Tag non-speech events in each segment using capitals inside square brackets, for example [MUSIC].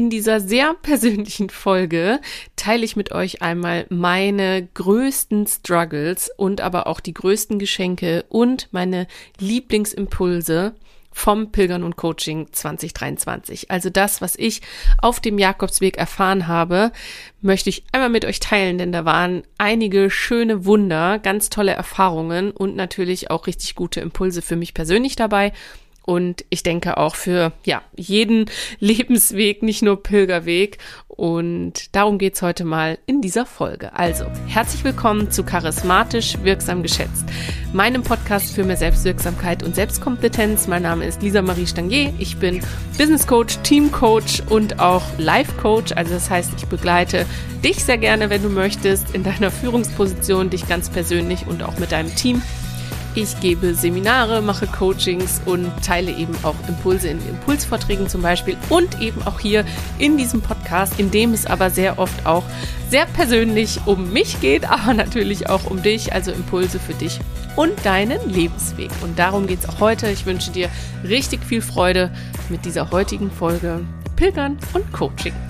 In dieser sehr persönlichen Folge teile ich mit euch einmal meine größten Struggles und aber auch die größten Geschenke und meine Lieblingsimpulse vom Pilgern und Coaching 2023. Also das, was ich auf dem Jakobsweg erfahren habe, möchte ich einmal mit euch teilen, denn da waren einige schöne Wunder, ganz tolle Erfahrungen und natürlich auch richtig gute Impulse für mich persönlich dabei und ich denke auch für ja, jeden [LAUGHS] Lebensweg, nicht nur Pilgerweg. Und darum geht's heute mal in dieser Folge. Also, herzlich willkommen zu Charismatisch Wirksam Geschätzt, meinem Podcast für mehr Selbstwirksamkeit und Selbstkompetenz. Mein Name ist Lisa Marie Stangier. Ich bin Business Coach, Team Coach und auch Life Coach. Also, das heißt, ich begleite dich sehr gerne, wenn du möchtest, in deiner Führungsposition, dich ganz persönlich und auch mit deinem Team ich gebe Seminare, mache Coachings und teile eben auch Impulse in Impulsvorträgen zum Beispiel und eben auch hier in diesem Podcast, in dem es aber sehr oft auch sehr persönlich um mich geht, aber natürlich auch um dich, also Impulse für dich und deinen Lebensweg. Und darum geht es auch heute. Ich wünsche dir richtig viel Freude mit dieser heutigen Folge Pilgern und Coaching.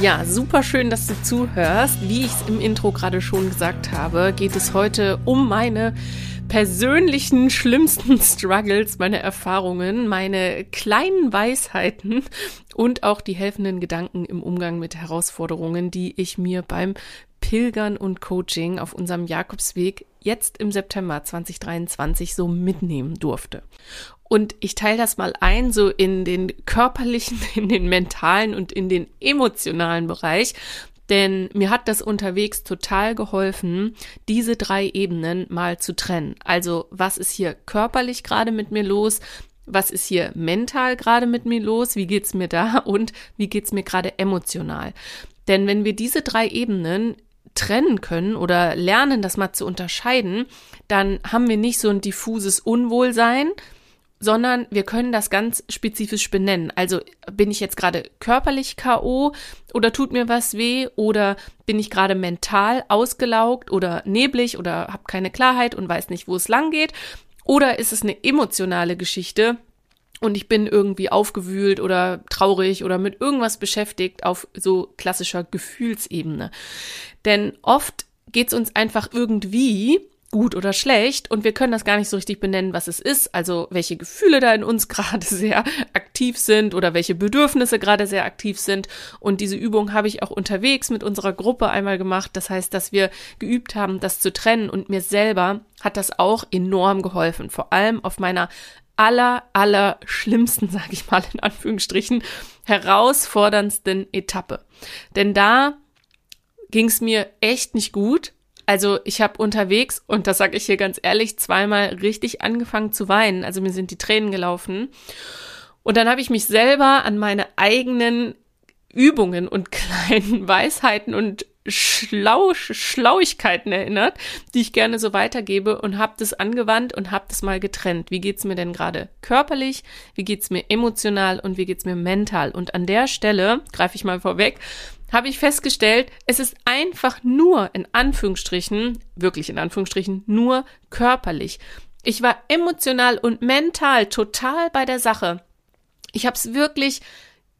Ja, super schön, dass du zuhörst. Wie ich es im Intro gerade schon gesagt habe, geht es heute um meine persönlichen schlimmsten [LAUGHS] Struggles, meine Erfahrungen, meine kleinen Weisheiten und auch die helfenden Gedanken im Umgang mit Herausforderungen, die ich mir beim Pilgern und Coaching auf unserem Jakobsweg jetzt im September 2023 so mitnehmen durfte. Und ich teile das mal ein, so in den körperlichen, [LAUGHS] in den mentalen und in den emotionalen Bereich. Denn mir hat das unterwegs total geholfen, diese drei Ebenen mal zu trennen. Also was ist hier körperlich gerade mit mir los? Was ist hier mental gerade mit mir los? Wie geht's mir da? Und wie geht's mir gerade emotional? Denn wenn wir diese drei Ebenen trennen können oder lernen, das mal zu unterscheiden, dann haben wir nicht so ein diffuses Unwohlsein, sondern wir können das ganz spezifisch benennen. Also bin ich jetzt gerade körperlich KO oder tut mir was weh oder bin ich gerade mental ausgelaugt oder neblig oder habe keine Klarheit und weiß nicht, wo es lang geht oder ist es eine emotionale Geschichte und ich bin irgendwie aufgewühlt oder traurig oder mit irgendwas beschäftigt auf so klassischer Gefühlsebene. Denn oft geht es uns einfach irgendwie gut oder schlecht und wir können das gar nicht so richtig benennen, was es ist, also welche Gefühle da in uns [LAUGHS] gerade sehr aktiv sind oder welche Bedürfnisse gerade sehr aktiv sind. Und diese Übung habe ich auch unterwegs mit unserer Gruppe einmal gemacht, das heißt, dass wir geübt haben, das zu trennen. Und mir selber hat das auch enorm geholfen, vor allem auf meiner aller, aller schlimmsten, [LAUGHS] sage ich mal in Anführungsstrichen, herausforderndsten Etappe. Denn da ging es mir echt nicht gut also ich habe unterwegs, und das sage ich hier ganz ehrlich, zweimal richtig angefangen zu weinen. Also mir sind die Tränen gelaufen. Und dann habe ich mich selber an meine eigenen Übungen und [LAUGHS] kleinen Weisheiten und Schlau Schlauigkeiten erinnert, die ich gerne so weitergebe und habe das angewandt und habe das mal getrennt. Wie geht's mir denn gerade körperlich? Wie geht's mir emotional und wie geht's mir mental? Und an der Stelle greife ich mal vorweg, habe ich festgestellt, es ist einfach nur in Anführungsstrichen, wirklich in Anführungsstrichen, nur körperlich. Ich war emotional und mental total bei der Sache. Ich habe es wirklich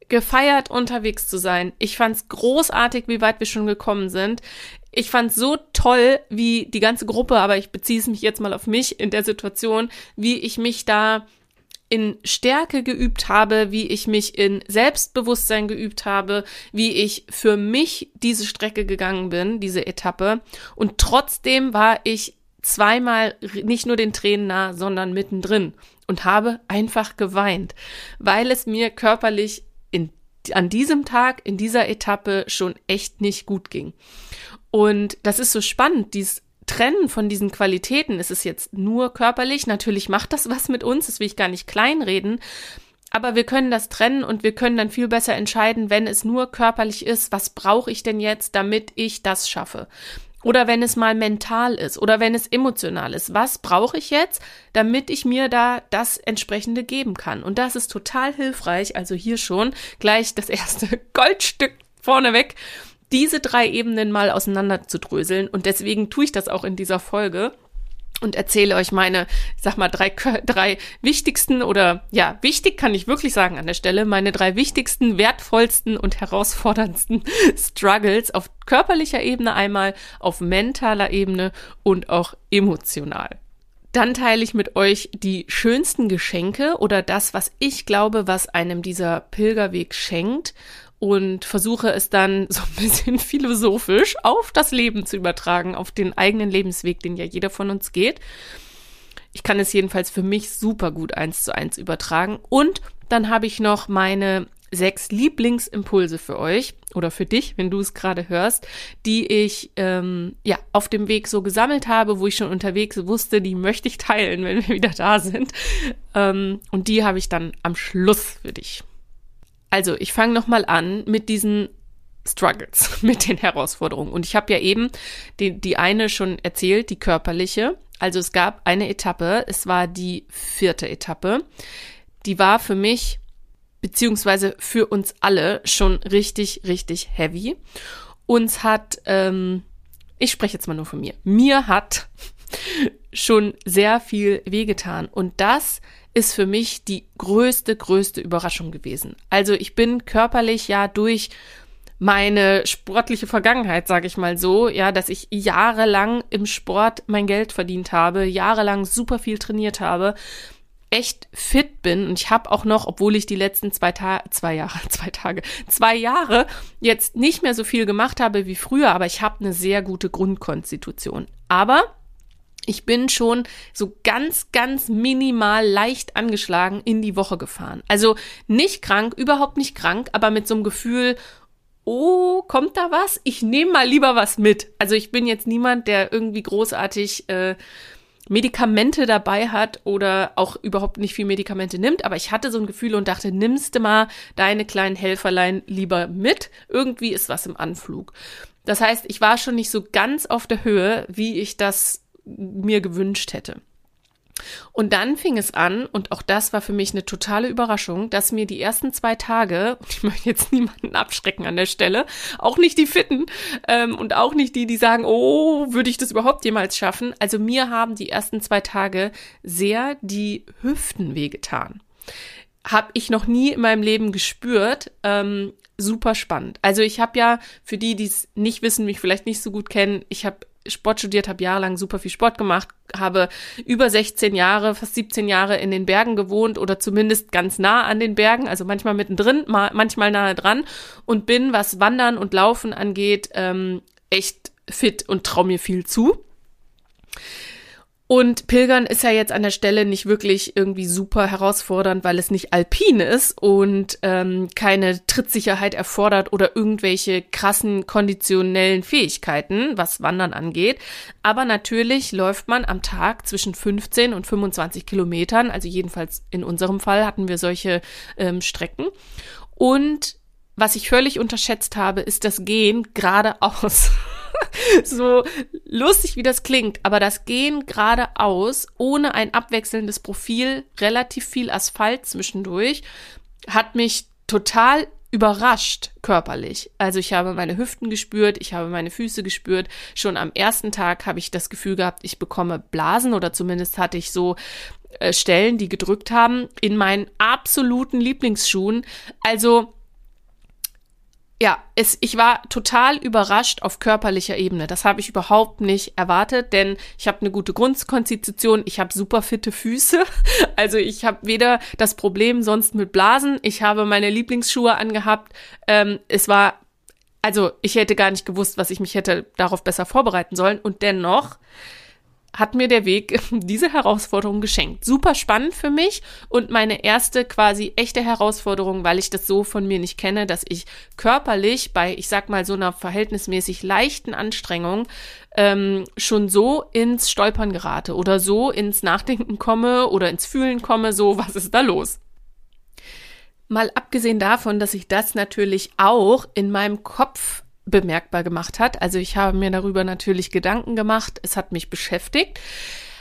gefeiert, unterwegs zu sein. Ich fand es großartig, wie weit wir schon gekommen sind. Ich fand so toll, wie die ganze Gruppe, aber ich beziehe es mich jetzt mal auf mich in der Situation, wie ich mich da in Stärke geübt habe, wie ich mich in Selbstbewusstsein geübt habe, wie ich für mich diese Strecke gegangen bin, diese Etappe. Und trotzdem war ich zweimal nicht nur den Tränen nah, sondern mittendrin und habe einfach geweint, weil es mir körperlich an diesem Tag, in dieser Etappe schon echt nicht gut ging. Und das ist so spannend, dies trennen von diesen Qualitäten, ist es jetzt nur körperlich, natürlich macht das was mit uns, das will ich gar nicht kleinreden, aber wir können das trennen und wir können dann viel besser entscheiden, wenn es nur körperlich ist, was brauche ich denn jetzt, damit ich das schaffe? Oder wenn es mal mental ist oder wenn es emotional ist, was brauche ich jetzt, damit ich mir da das entsprechende geben kann? Und das ist total hilfreich, also hier schon gleich das erste [LAUGHS] Goldstück vorneweg diese drei Ebenen mal auseinander zu dröseln. Und deswegen tue ich das auch in dieser Folge. Und erzähle euch meine, ich sag mal, drei, drei wichtigsten oder ja, wichtig kann ich wirklich sagen an der Stelle, meine drei wichtigsten, wertvollsten und herausforderndsten [LAUGHS] Struggles auf körperlicher Ebene einmal, auf mentaler Ebene und auch emotional. Dann teile ich mit euch die schönsten Geschenke oder das, was ich glaube, was einem dieser Pilgerweg schenkt und versuche es dann [LAUGHS] so ein bisschen philosophisch auf das Leben zu übertragen, auf den eigenen Lebensweg, den ja jeder von uns geht. Ich kann es jedenfalls für mich super gut eins zu eins übertragen. Und dann habe ich noch meine sechs Lieblingsimpulse für euch oder für dich, wenn du es gerade hörst, die ich ähm, ja auf dem Weg so gesammelt habe, wo ich schon unterwegs wusste, die möchte ich teilen, wenn wir wieder da sind. Ähm, und die habe ich dann am Schluss für dich. Also, ich fange nochmal an mit diesen Struggles, [LAUGHS] mit den Herausforderungen. Und ich habe ja eben die, die eine schon erzählt, die körperliche. Also es gab eine Etappe, es war die vierte Etappe. Die war für mich, beziehungsweise für uns alle, schon richtig, richtig heavy. Uns hat, ähm, ich spreche jetzt mal nur von mir, mir hat [LAUGHS] schon sehr viel wehgetan. Und das ist für mich die größte, größte Überraschung gewesen. Also ich bin körperlich ja durch meine sportliche Vergangenheit, sage ich mal so, ja, dass ich jahrelang im Sport mein Geld verdient habe, jahrelang super viel trainiert habe, echt fit bin und ich habe auch noch, obwohl ich die letzten zwei Tage, zwei Jahre, [LAUGHS] zwei Tage, zwei Jahre jetzt nicht mehr so viel gemacht habe wie früher, aber ich habe eine sehr gute Grundkonstitution. Aber ich bin schon so ganz, ganz minimal leicht angeschlagen in die Woche gefahren. Also nicht krank, überhaupt nicht krank, aber mit so einem Gefühl, oh, kommt da was? Ich nehme mal lieber was mit. Also ich bin jetzt niemand, der irgendwie großartig äh, Medikamente dabei hat oder auch überhaupt nicht viel Medikamente nimmt, aber ich hatte so ein Gefühl und dachte, nimmst du mal deine kleinen Helferlein lieber mit. Irgendwie ist was im Anflug. Das heißt, ich war schon nicht so ganz auf der Höhe, wie ich das mir gewünscht hätte. Und dann fing es an, und auch das war für mich eine totale Überraschung, dass mir die ersten zwei Tage, [LAUGHS] ich möchte jetzt niemanden abschrecken an der Stelle, auch nicht die Fitten ähm, und auch nicht die, die sagen, oh, würde ich das überhaupt jemals schaffen. Also mir haben die ersten zwei Tage sehr die Hüften wehgetan. Habe ich noch nie in meinem Leben gespürt. Ähm, super spannend. Also ich habe ja, für die, die es nicht wissen, mich vielleicht nicht so gut kennen, ich habe Sport studiert, habe jahrelang super viel Sport gemacht, habe über 16 Jahre, fast 17 Jahre in den Bergen gewohnt oder zumindest ganz nah an den Bergen, also manchmal mittendrin, manchmal nahe dran und bin, was Wandern und Laufen angeht, ähm, echt fit und traue mir viel zu. Und Pilgern ist ja jetzt an der Stelle nicht wirklich irgendwie super herausfordernd, weil es nicht alpin ist und ähm, keine Trittsicherheit erfordert oder irgendwelche krassen konditionellen Fähigkeiten, was Wandern angeht. Aber natürlich läuft man am Tag zwischen 15 und 25 Kilometern. Also jedenfalls in unserem Fall hatten wir solche ähm, Strecken. Und was ich völlig unterschätzt habe, ist das Gehen geradeaus. [LAUGHS] [LAUGHS] so lustig wie das klingt, aber das Gehen geradeaus, ohne ein abwechselndes Profil, relativ viel Asphalt zwischendurch, hat mich total überrascht körperlich. Also ich habe meine Hüften gespürt, ich habe meine Füße gespürt. Schon am ersten Tag habe ich das Gefühl gehabt, ich bekomme Blasen oder zumindest hatte ich so äh, Stellen, die gedrückt haben in meinen absoluten Lieblingsschuhen. Also ja, es, ich war total überrascht auf körperlicher Ebene. Das habe ich überhaupt nicht erwartet, denn ich habe eine gute Grundkonstitution, ich habe super fitte Füße. [LAUGHS] Also ich habe weder das Problem sonst mit Blasen, ich habe meine Lieblingsschuhe angehabt. Ähm, es war, also ich hätte gar nicht gewusst, was ich mich hätte darauf besser vorbereiten sollen. Und dennoch hat mir der Weg [LAUGHS] diese Herausforderung geschenkt. Super spannend für mich und meine erste quasi echte Herausforderung, weil ich das so von mir nicht kenne, dass ich körperlich bei, ich sag mal, so einer verhältnismäßig leichten Anstrengung ähm, schon so ins Stolpern gerate oder so ins Nachdenken komme oder ins Fühlen komme, so was ist da los? Mal abgesehen davon, dass ich das natürlich auch in meinem Kopf bemerkbar gemacht hat. Also ich habe mir darüber natürlich Gedanken gemacht, es hat mich beschäftigt.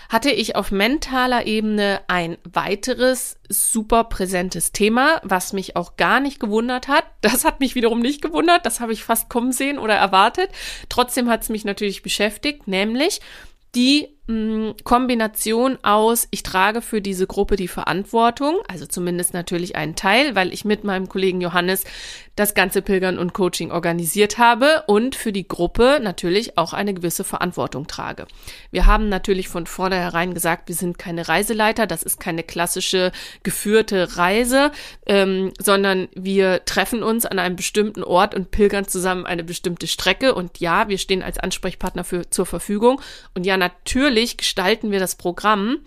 Hatte ich auf mentaler Ebene ein weiteres super präsentes Thema, was mich auch gar nicht gewundert hat. [LAUGHS] Das hat mich wiederum nicht gewundert, das habe ich fast kommen sehen oder erwartet. Trotzdem hat es mich natürlich beschäftigt, nämlich die mh, Kombination aus, ich trage für diese Gruppe die Verantwortung, also zumindest natürlich einen Teil, weil ich mit meinem Kollegen Johannes das ganze Pilgern und Coaching organisiert habe und für die Gruppe natürlich auch eine gewisse Verantwortung trage. Wir haben natürlich von vornherein gesagt, wir sind keine Reiseleiter, das ist keine klassische geführte Reise, ähm, sondern wir treffen uns an einem bestimmten Ort und pilgern zusammen eine bestimmte Strecke und ja, wir stehen als Ansprechpartner für, zur Verfügung und ja, natürlich natürlich gestalten wir das Programm,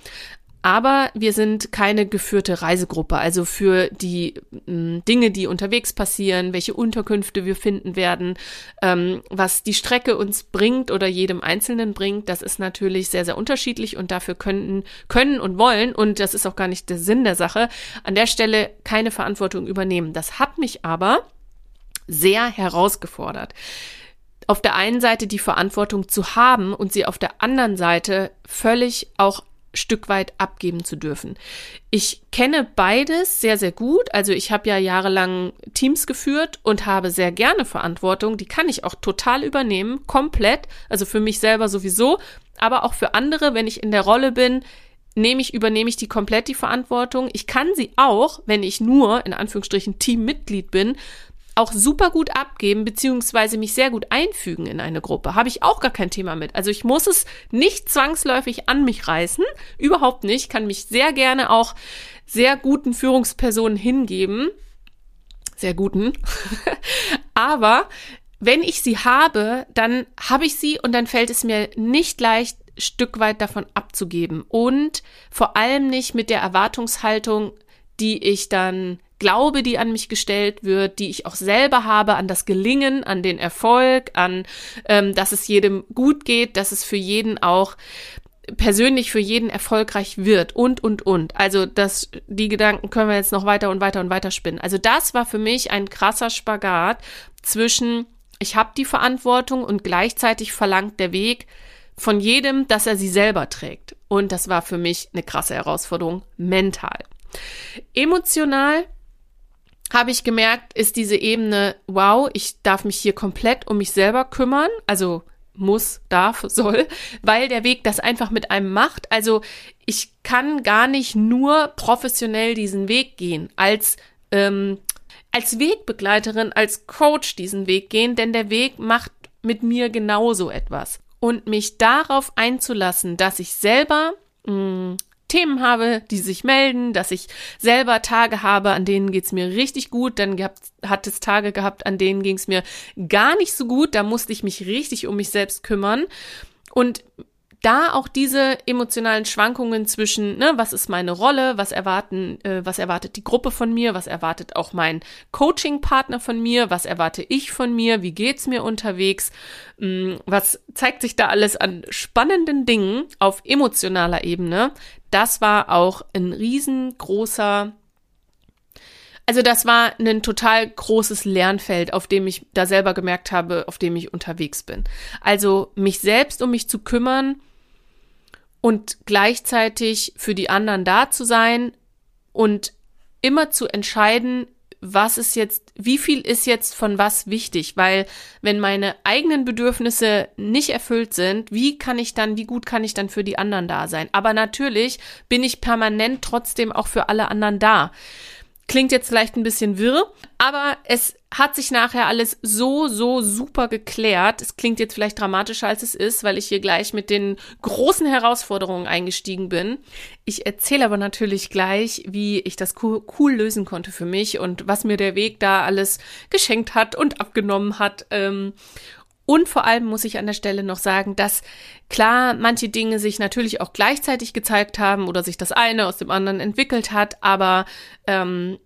aber wir sind keine geführte Reisegruppe. Also für die mh, hm, Dinge, die unterwegs passieren, welche Unterkünfte wir finden werden, ähm, was die Strecke uns bringt oder jedem Einzelnen bringt, das ist natürlich sehr, sehr unterschiedlich und dafür können, können und wollen, und das ist auch gar nicht der Sinn der Sache, an der Stelle keine Verantwortung übernehmen. Das hat mich aber sehr herausgefordert auf der einen Seite die Verantwortung zu haben und sie auf der anderen Seite völlig auch Stück weit abgeben zu dürfen. Ich kenne beides sehr, sehr gut. Also ich habe ja jahrelang Teams geführt und habe sehr gerne Verantwortung. Die kann ich auch total übernehmen, komplett. Also für mich selber sowieso, aber auch für andere, wenn ich in der Rolle bin, nehme ich, übernehme ich die komplett die Verantwortung. Ich kann sie auch, wenn ich nur, in Anführungsstrichen, Teammitglied bin, auch super gut abgeben, beziehungsweise mich sehr gut einfügen in eine Gruppe. Habe ich auch gar kein Thema mit. Also ich muss es nicht zwangsläufig an mich reißen. Überhaupt nicht. Kann mich sehr gerne auch sehr guten Führungspersonen hingeben. Sehr guten. [LAUGHS] Aber wenn ich sie habe, dann habe ich sie und dann fällt es mir nicht leicht, Stück weit davon abzugeben. Und vor allem nicht mit der Erwartungshaltung, die ich dann glaube, die an mich gestellt wird, die ich auch selber habe, an das Gelingen, an den Erfolg, an, ähm, dass es jedem gut geht, dass es für jeden auch persönlich für jeden erfolgreich wird und, und, und. Also das, die Gedanken können wir jetzt noch weiter und weiter und weiter spinnen. Also das war für mich ein krasser Spagat zwischen, ich habe die Verantwortung und gleichzeitig verlangt der Weg von jedem, dass er sie selber trägt. Und das war für mich eine krasse Herausforderung mental. Emotional habe ich gemerkt, ist diese Ebene, wow, ich darf mich hier komplett um mich selber kümmern, also muss, darf, [LAUGHS] soll, weil der Weg das einfach mit einem macht. Also ich kann gar nicht nur professionell diesen Weg gehen, als, ähm, als Wegbegleiterin, als Coach diesen Weg gehen, denn der Weg macht mit mir genauso etwas. Und mich darauf einzulassen, dass ich selber mh, mm, Themen habe, die sich melden, dass ich selber Tage habe, an denen geht's mir richtig gut, dann gehabt, hat es Tage gehabt, an denen ging's mir gar nicht so gut, da musste ich mich richtig um mich selbst kümmern. Und da auch diese emotionalen Schwankungen zwischen, ne, was ist meine Rolle, was erwarten, äh, was erwartet die Gruppe von mir, was erwartet auch mein Coaching-Partner von mir, was erwarte ich von mir, wie geht's mir unterwegs, mh, mm, was zeigt sich da alles an spannenden Dingen auf emotionaler Ebene. Das war auch ein riesengroßer also das war ein total großes Lernfeld, auf dem ich da selber gemerkt habe, auf dem ich unterwegs bin. Also mich selbst um mich zu kümmern, und gleichzeitig für die anderen da zu sein und immer zu entscheiden, was ist jetzt, wie viel ist jetzt von was wichtig, weil wenn meine eigenen Bedürfnisse nicht erfüllt sind, wie kann ich dann, wie gut kann ich dann für die anderen da sein? Aber natürlich bin ich permanent trotzdem auch für alle anderen da. Klingt jetzt vielleicht ein bisschen wirr, aber es hat sich nachher alles so, so super geklärt. Es klingt jetzt vielleicht dramatischer, als es ist, weil ich hier gleich mit den großen Herausforderungen eingestiegen bin. Ich erzähle aber natürlich gleich, wie ich das cool, cool, lösen konnte für mich und was mir der Weg da alles geschenkt hat und abgenommen hat. Ähm, und vor allem muss ich an der Stelle noch sagen, dass klar manche Dinge sich natürlich auch gleichzeitig gezeigt haben oder sich das eine aus dem anderen entwickelt hat, aber ähm,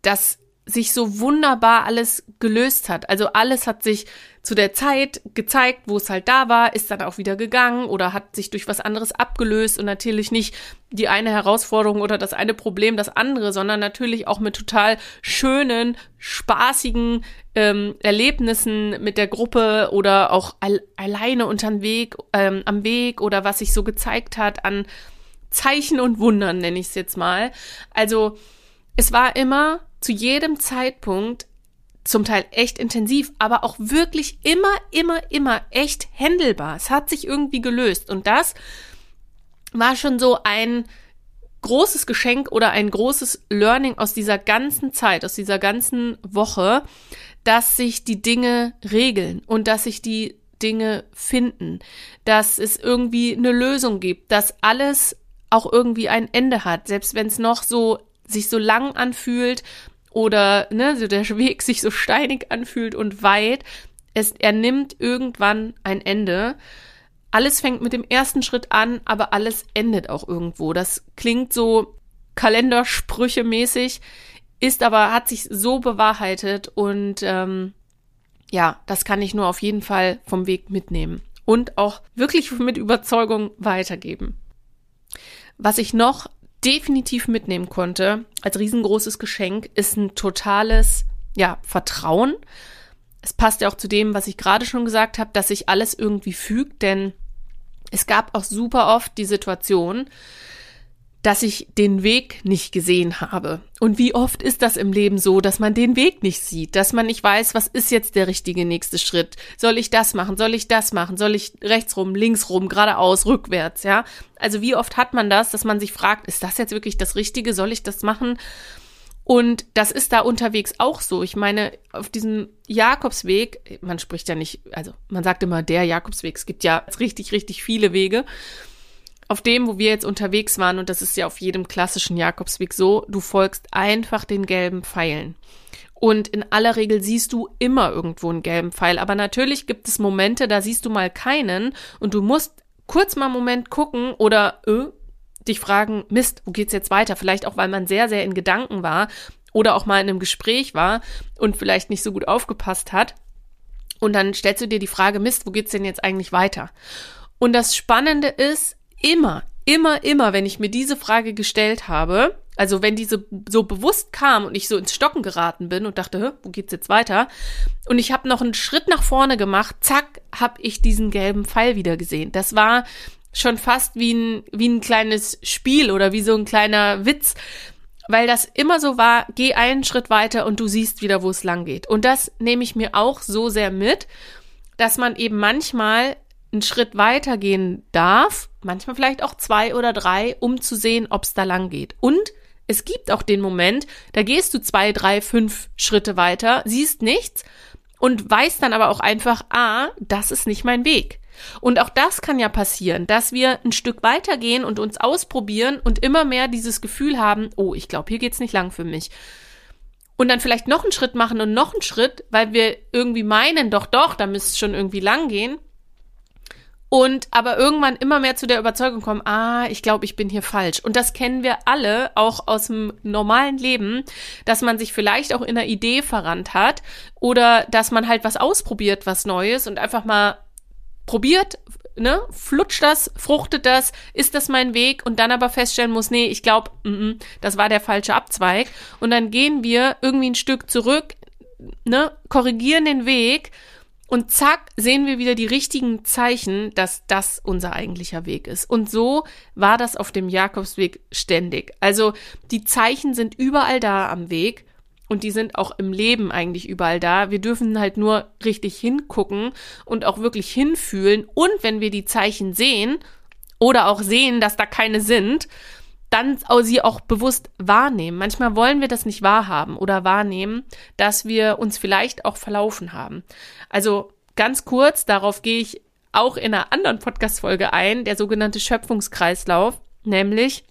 dass sich so wunderbar alles gelöst hat. Also alles hat sich zu der Zeit gezeigt, wo es halt da war, ist dann auch wieder gegangen oder hat sich durch was anderes abgelöst und natürlich nicht die eine Herausforderung oder das eine Problem das andere, sondern natürlich auch mit total schönen, spaßigen ähm, Erlebnissen mit der Gruppe oder auch al alleine unterm Weg, ähm, am Weg oder was sich so gezeigt hat an Zeichen und Wundern, nenne ich es jetzt mal. Also es war immer zu jedem Zeitpunkt zum Teil echt intensiv, aber auch wirklich immer, immer, immer echt händelbar. Es hat sich irgendwie gelöst. Und das war schon so ein großes Geschenk oder ein großes Learning aus dieser ganzen Zeit, aus dieser ganzen Woche, dass sich die Dinge regeln und dass sich die Dinge finden, dass es irgendwie eine Lösung gibt, dass alles auch irgendwie ein Ende hat, selbst wenn es noch so sich so lang anfühlt oder ne, so der Weg sich so steinig anfühlt und weit, es er nimmt irgendwann ein Ende. Alles fängt mit dem ersten Schritt an, aber alles endet auch irgendwo. Das klingt so Kalendersprüche mäßig, ist aber hat sich so bewahrheitet und ähm, ja, das kann ich nur auf jeden Fall vom Weg mitnehmen und auch wirklich mit Überzeugung weitergeben. Was ich noch definitiv mitnehmen konnte als riesengroßes Geschenk ist ein totales, ja, Vertrauen. Es passt ja auch zu dem, was ich gerade schon gesagt habe, dass sich alles irgendwie fügt, denn es gab auch super oft die Situation, dass ich den Weg nicht gesehen habe. Und wie oft ist das im Leben so, dass man den Weg nicht sieht, dass man nicht weiß, was ist jetzt der richtige nächste Schritt? Soll ich das machen? Soll ich das machen? Soll ich rechts rum, links rum, geradeaus, rückwärts, ja? Also wie oft hat man das, dass man sich fragt, ist das jetzt wirklich das Richtige? Soll ich das machen? Und das ist da unterwegs auch so. Ich meine, auf diesem Jakobsweg, man spricht ja nicht, also man sagt immer der Jakobsweg, es gibt ja richtig, richtig viele Wege auf dem, wo wir jetzt unterwegs waren, und das ist ja auf jedem klassischen Jakobsweg so, du folgst einfach den gelben Pfeilen. Und in aller Regel siehst du immer irgendwo einen gelben Pfeil. Aber natürlich gibt es Momente, da siehst du mal keinen und du musst kurz mal einen Moment gucken oder äh, dich fragen, Mist, wo geht's jetzt weiter? Vielleicht auch, weil man sehr, sehr in Gedanken war oder auch mal in einem Gespräch war und vielleicht nicht so gut aufgepasst hat. Und dann stellst du dir die Frage, Mist, wo geht's denn jetzt eigentlich weiter? Und das Spannende ist, immer, immer, immer, wenn ich mir diese Frage gestellt habe, also wenn diese so bewusst kam und ich so ins Stocken geraten bin und dachte, wo geht's jetzt weiter? Und ich habe noch einen Schritt nach vorne gemacht, zack, habe ich diesen gelben Pfeil wieder gesehen. Das war schon fast wie ein, wie ein kleines Spiel oder wie so ein kleiner Witz, weil das immer so war, geh einen Schritt weiter und du siehst wieder, wo es lang geht. Und das nehme ich mir auch so sehr mit, dass man eben manchmal einen Schritt weiter gehen darf, manchmal vielleicht auch zwei oder drei, um zu sehen, ob es da lang geht. Und es gibt auch den Moment, da gehst du zwei, drei, fünf Schritte weiter, siehst nichts und weißt dann aber auch einfach, ah, das ist nicht mein Weg. Und auch das kann ja passieren, dass wir ein Stück weitergehen und uns ausprobieren und immer mehr dieses Gefühl haben, oh, ich glaube, hier geht's nicht lang für mich. Und dann vielleicht noch einen Schritt machen und noch einen Schritt, weil wir irgendwie meinen, doch, doch, da müsste es schon irgendwie lang gehen und aber irgendwann immer mehr zu der Überzeugung kommen, ah, ich glaube, ich bin hier falsch. Und das kennen wir alle auch aus dem normalen Leben, dass man sich vielleicht auch in einer Idee verrannt hat oder dass man halt was ausprobiert, was Neues und einfach mal probiert, ne, flutscht das, fruchtet das, ist das mein Weg und dann aber feststellen muss, nee, ich glaube, mm -mm, das war der falsche Abzweig und dann gehen wir irgendwie ein Stück zurück, ne, korrigieren den Weg und zack, sehen wir wieder die richtigen Zeichen, dass das unser eigentlicher Weg ist. Und so war das auf dem Jakobsweg ständig. Also die Zeichen sind überall da am Weg und die sind auch im Leben eigentlich überall da. Wir dürfen halt nur richtig hingucken und auch wirklich hinfühlen. Und wenn wir die Zeichen sehen oder auch sehen, dass da keine sind, dann sie auch bewusst wahrnehmen. Manchmal wollen wir das nicht wahrhaben oder wahrnehmen, dass wir uns vielleicht auch verlaufen haben. Also ganz kurz, darauf gehe ich auch in einer anderen Podcast-Folge ein, der sogenannte Schöpfungskreislauf, nämlich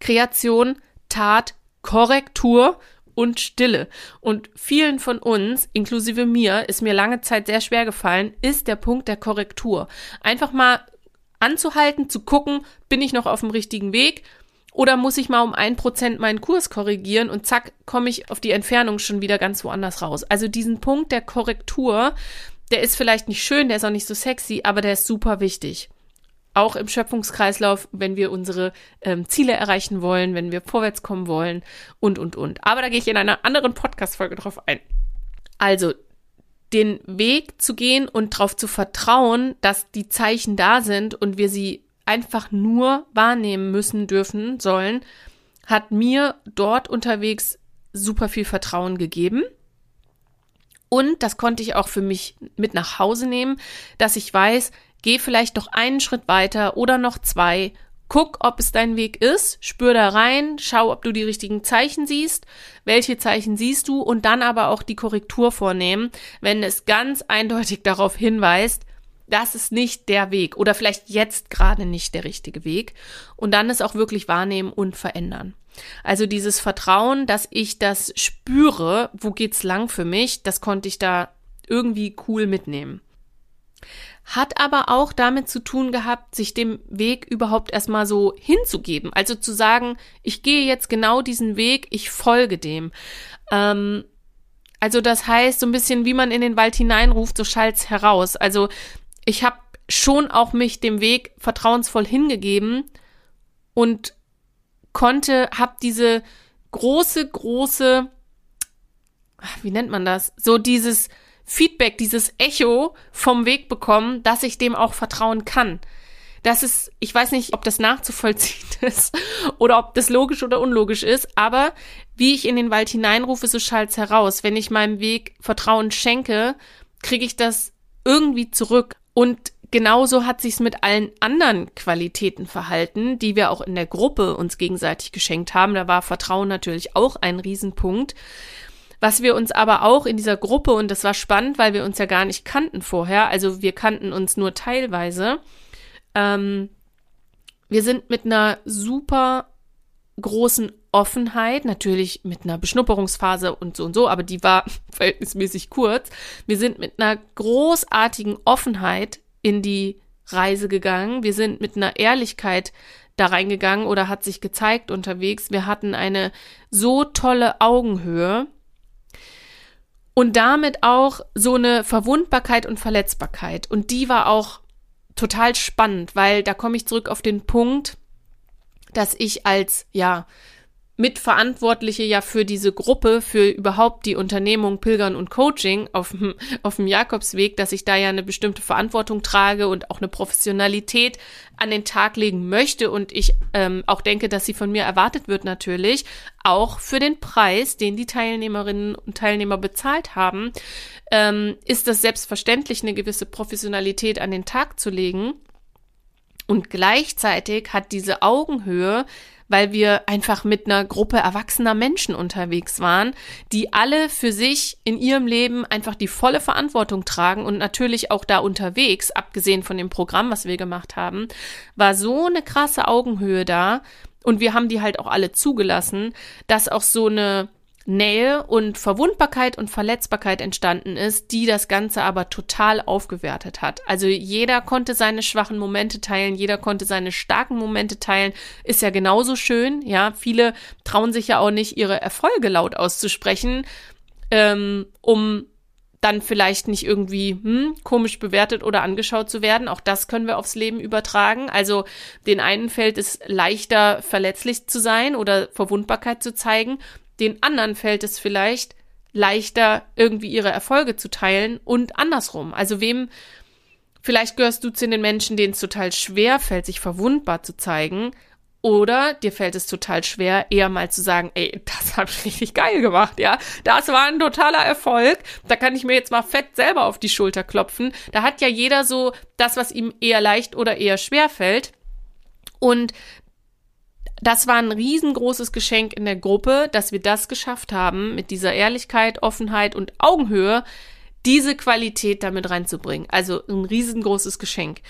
Kreation, Tat, Korrektur und Stille. Und vielen von uns, inklusive mir, ist mir lange Zeit sehr schwer gefallen, ist der Punkt der Korrektur. Einfach mal anzuhalten, zu gucken, bin ich noch auf dem richtigen Weg? Oder muss ich mal um ein Prozent meinen Kurs korrigieren und zack, komme ich auf die Entfernung schon wieder ganz woanders raus. Also diesen Punkt der Korrektur, der ist vielleicht nicht schön, der ist auch nicht so sexy, aber der ist super wichtig. Auch im Schöpfungskreislauf, wenn wir unsere ähm, Ziele erreichen wollen, wenn wir vorwärts kommen wollen und, und, und. Aber da gehe ich in einer anderen Podcast-Folge drauf ein. Also, den Weg zu gehen und darauf zu vertrauen, dass die Zeichen da sind und wir sie einfach nur wahrnehmen müssen, dürfen, sollen, hat mir dort unterwegs super viel Vertrauen gegeben. Und das konnte ich auch für mich mit nach Hause nehmen, dass ich weiß, geh vielleicht doch einen Schritt weiter oder noch zwei Guck, ob es dein Weg ist, spür da rein, schau, ob du die richtigen Zeichen siehst, welche Zeichen siehst du und dann aber auch die Korrektur vornehmen, wenn es ganz eindeutig darauf hinweist, das ist nicht der Weg oder vielleicht jetzt gerade nicht der richtige Weg und dann es auch wirklich wahrnehmen und verändern. Also dieses Vertrauen, dass ich das spüre, wo geht's lang für mich, das konnte ich da irgendwie cool mitnehmen. Hat aber auch damit zu tun gehabt, sich dem Weg überhaupt erstmal so hinzugeben. Also zu sagen, ich gehe jetzt genau diesen Weg, ich folge dem. Ähm, also das heißt, so ein bisschen, wie man in den Wald hineinruft, so schallt's heraus. Also ich habe schon auch mich dem Weg vertrauensvoll hingegeben und konnte, hab diese große, große, wie nennt man das? So dieses Feedback, dieses Echo vom Weg bekommen, dass ich dem auch vertrauen kann. Das ist, ich weiß nicht, ob das nachzuvollziehen [LAUGHS] ist oder ob das logisch oder unlogisch ist, aber wie ich in den Wald hineinrufe, so schallt's heraus. Wenn ich meinem Weg Vertrauen schenke, kriege ich das irgendwie zurück. Und genauso hat sich's mit allen anderen Qualitäten verhalten, die wir auch in der Gruppe uns gegenseitig geschenkt haben. Da war Vertrauen natürlich auch ein Riesenpunkt. Was wir uns aber auch in dieser Gruppe, und das war spannend, weil wir uns ja gar nicht kannten vorher, also wir kannten uns nur teilweise, ähm, wir sind mit einer super großen Offenheit, natürlich mit einer Beschnupperungsphase und so und so, aber die war [LAUGHS] verhältnismäßig kurz. Wir sind mit einer großartigen Offenheit in die Reise gegangen. Wir sind mit einer Ehrlichkeit da reingegangen oder hat sich gezeigt unterwegs. Wir hatten eine so tolle Augenhöhe und damit auch so eine Verwundbarkeit und Verletzbarkeit. Und die war auch total spannend, weil da komme ich zurück auf den Punkt, dass ich als, ja, Mitverantwortliche ja für diese Gruppe, für überhaupt die Unternehmung Pilgern und Coaching auf dem, auf dem Jakobsweg, dass ich da ja eine bestimmte Verantwortung trage und auch eine Professionalität an den Tag legen möchte und ich ähm, auch denke, dass sie von mir erwartet wird natürlich, auch für den Preis, den die Teilnehmerinnen und Teilnehmer bezahlt haben, ähm, ist das selbstverständlich eine gewisse Professionalität an den Tag zu legen. Und gleichzeitig hat diese Augenhöhe weil wir einfach mit einer Gruppe erwachsener Menschen unterwegs waren, die alle für sich in ihrem Leben einfach die volle Verantwortung tragen und natürlich auch da unterwegs, abgesehen von dem Programm, was wir gemacht haben, war so eine krasse Augenhöhe da und wir haben die halt auch alle zugelassen, dass auch so eine Nähe und Verwundbarkeit und Verletzbarkeit entstanden ist, die das Ganze aber total aufgewertet hat. Also jeder konnte seine schwachen Momente teilen, jeder konnte seine starken Momente teilen, ist ja genauso schön, ja. Viele trauen sich ja auch nicht, ihre Erfolge laut auszusprechen, ähm, um dann vielleicht nicht irgendwie hm, komisch bewertet oder angeschaut zu werden. Auch das können wir aufs Leben übertragen. Also den einen fällt es leichter, verletzlich zu sein oder Verwundbarkeit zu zeigen den anderen fällt es vielleicht leichter, irgendwie ihre Erfolge zu teilen und andersrum. Also wem, vielleicht gehörst du zu den Menschen, denen es total schwer fällt, sich verwundbar zu zeigen. Oder dir fällt es total schwer, eher mal zu sagen, ey, das habe ich richtig geil gemacht, ja. Das war ein totaler Erfolg. Da kann ich mir jetzt mal fett selber auf die Schulter klopfen. Da hat ja jeder so das, was ihm eher leicht oder eher schwer fällt. Und das war ein riesengroßes Geschenk in der Gruppe, dass wir das geschafft haben, mit dieser Ehrlichkeit, Offenheit und Augenhöhe diese Qualität damit reinzubringen. Also ein riesengroßes Geschenk.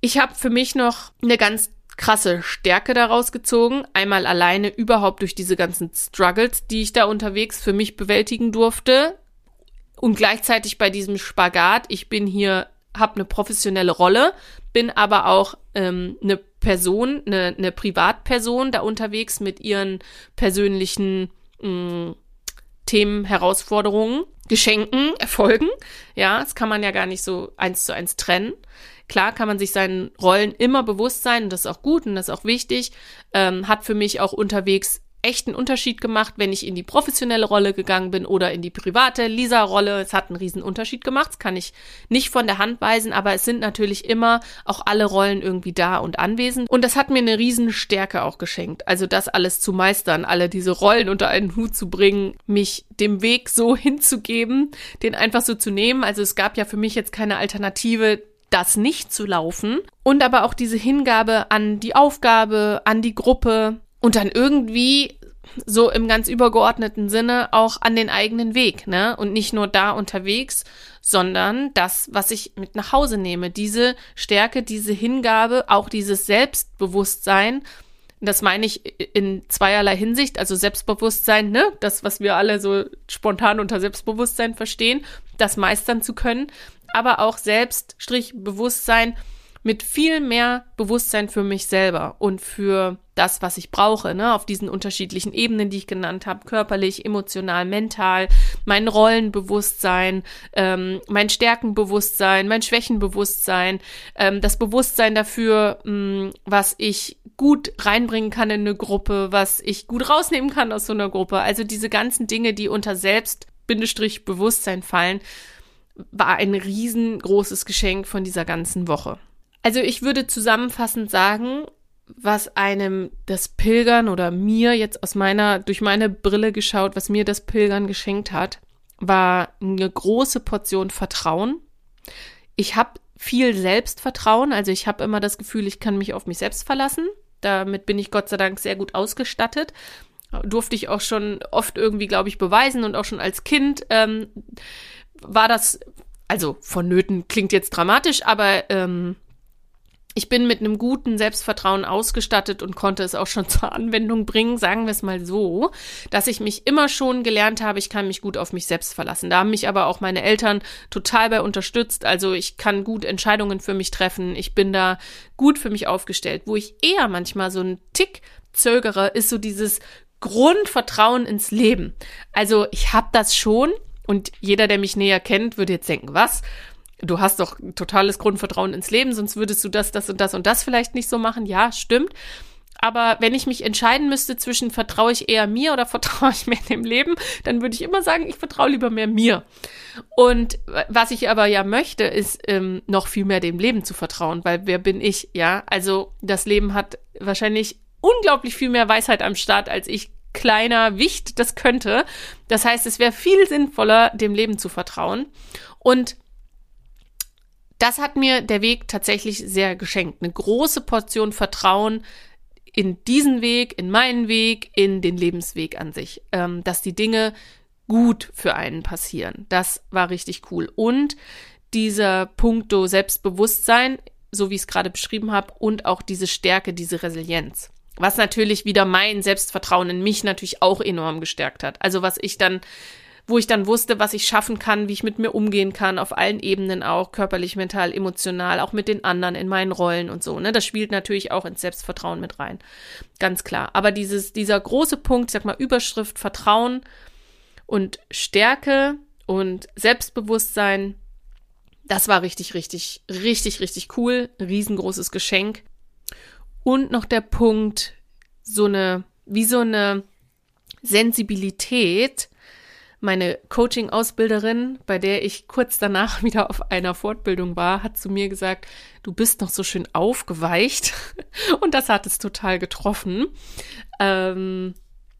Ich habe für mich noch eine ganz krasse Stärke daraus gezogen. Einmal alleine überhaupt durch diese ganzen Struggles, die ich da unterwegs für mich bewältigen durfte. Und gleichzeitig bei diesem Spagat, ich bin hier, habe eine professionelle Rolle, bin aber auch ähm, eine Person, eine, eine Privatperson da unterwegs mit ihren persönlichen mh, mm, Themen, Herausforderungen, Geschenken, Erfolgen. Ja, das kann man ja gar nicht so eins zu eins trennen. Klar kann man sich seinen Rollen immer bewusst sein und das ist auch gut und das ist auch wichtig. Ähm, hat für mich auch unterwegs echten Unterschied gemacht, wenn ich in die professionelle Rolle gegangen bin oder in die private Lisa-Rolle. Es hat einen riesen Unterschied gemacht, das kann ich nicht von der Hand weisen, aber es sind natürlich immer auch alle Rollen irgendwie da und anwesend. Und das hat mir eine riesen Stärke auch geschenkt. Also das alles zu meistern, alle diese Rollen unter einen Hut zu bringen, mich dem Weg so [LAUGHS] hinzugeben, den einfach so zu nehmen. Also es gab ja für mich jetzt keine Alternative, das nicht zu laufen und aber auch diese Hingabe an die Aufgabe, an die Gruppe und dann irgendwie so im ganz übergeordneten Sinne auch an den eigenen Weg, ne? Und nicht nur da unterwegs, sondern das, was ich mit nach Hause nehme, diese Stärke, diese Hingabe, auch dieses Selbstbewusstsein. Das meine ich in zweierlei Hinsicht, also Selbstbewusstsein, ne, das, was wir alle so spontan unter Selbstbewusstsein verstehen, das meistern zu können, aber auch Selbstbewusstsein mit viel mehr Bewusstsein für mich selber und für das, was ich brauche, ne, auf diesen unterschiedlichen Ebenen, die ich genannt habe, körperlich, emotional, mental, mein Rollenbewusstsein, ähm, mein Stärkenbewusstsein, mein Schwächenbewusstsein, ähm, das Bewusstsein dafür, mh, mm, was ich gut reinbringen kann in eine Gruppe, was ich gut rausnehmen kann aus so einer Gruppe. Also diese ganzen Dinge, die unter Selbst-Bewusstsein fallen, war ein riesengroßes Geschenk von dieser ganzen Woche. Also ich würde zusammenfassend sagen, was einem das Pilgern oder mir jetzt aus meiner, durch meine Brille geschaut, was mir das Pilgern geschenkt hat, war eine große Portion Vertrauen. Ich habe viel Selbstvertrauen, also ich habe immer das Gefühl, ich kann mich auf mich selbst verlassen. Damit bin ich Gott sei Dank sehr gut ausgestattet. Durfte ich auch schon oft irgendwie, glaube ich, beweisen und auch schon als Kind ähm, war das, also vonnöten klingt jetzt dramatisch, aber ähm, ich bin mit einem guten Selbstvertrauen ausgestattet und konnte es auch schon [LAUGHS] zur Anwendung bringen, sagen wir es mal so, dass ich mich immer schon gelernt habe, ich kann mich gut auf mich selbst verlassen. Da haben mich aber auch meine Eltern total bei unterstützt. Also ich kann gut Entscheidungen für mich treffen. Ich bin da gut für mich aufgestellt. Wo ich eher manchmal so einen Tick zögere, ist so dieses Grundvertrauen ins Leben. Also ich habe das schon und jeder, der mich näher kennt, würde jetzt denken, was? Du hast doch totales Grundvertrauen ins Leben, sonst würdest du das, das und das und das vielleicht nicht so machen. Ja, stimmt. Aber wenn ich mich entscheiden müsste zwischen vertraue ich eher mir oder [LAUGHS] vertraue ich mehr dem Leben, dann würde ich immer sagen, ich vertraue lieber mehr mir. Und was ich aber ja möchte, ist ähm, noch viel mehr dem Leben zu vertrauen, weil wer bin ich? Ja, also das Leben hat wahrscheinlich unglaublich viel mehr Weisheit am Start, als ich kleiner Wicht das könnte. Das heißt, es wäre viel sinnvoller, dem Leben zu vertrauen. Und das hat mir der Weg tatsächlich sehr geschenkt. Eine große Portion Vertrauen in diesen Weg, in meinen Weg, in den Lebensweg an sich, ähm, dass die Dinge gut für einen passieren. Das war richtig cool. Und dieser Punkto Selbstbewusstsein, so wie ich es gerade beschrieben habe, und auch diese Stärke, diese Resilienz. Was natürlich wieder mein Selbstvertrauen in mich natürlich auch enorm gestärkt hat. Also was ich dann wo ich dann wusste, was ich schaffen kann, wie ich mit mir umgehen kann, auf allen Ebenen auch, körperlich, mental, emotional, auch mit den anderen in meinen Rollen und so. Ne? Das spielt natürlich auch ins Selbstvertrauen mit rein. Ganz klar. Aber dieses, dieser große Punkt, sag mal, Überschrift, Vertrauen und Stärke und Selbstbewusstsein, das war richtig, richtig, richtig, richtig cool. Riesengroßes Geschenk. Und noch der Punkt, so eine, wie so eine Sensibilität meine Coaching-Ausbilderin, bei der ich kurz danach [LAUGHS] wieder auf einer Fortbildung war, hat zu mir gesagt, du bist noch so schön aufgeweicht. [LAUGHS] Und das hat es total getroffen. Ähm,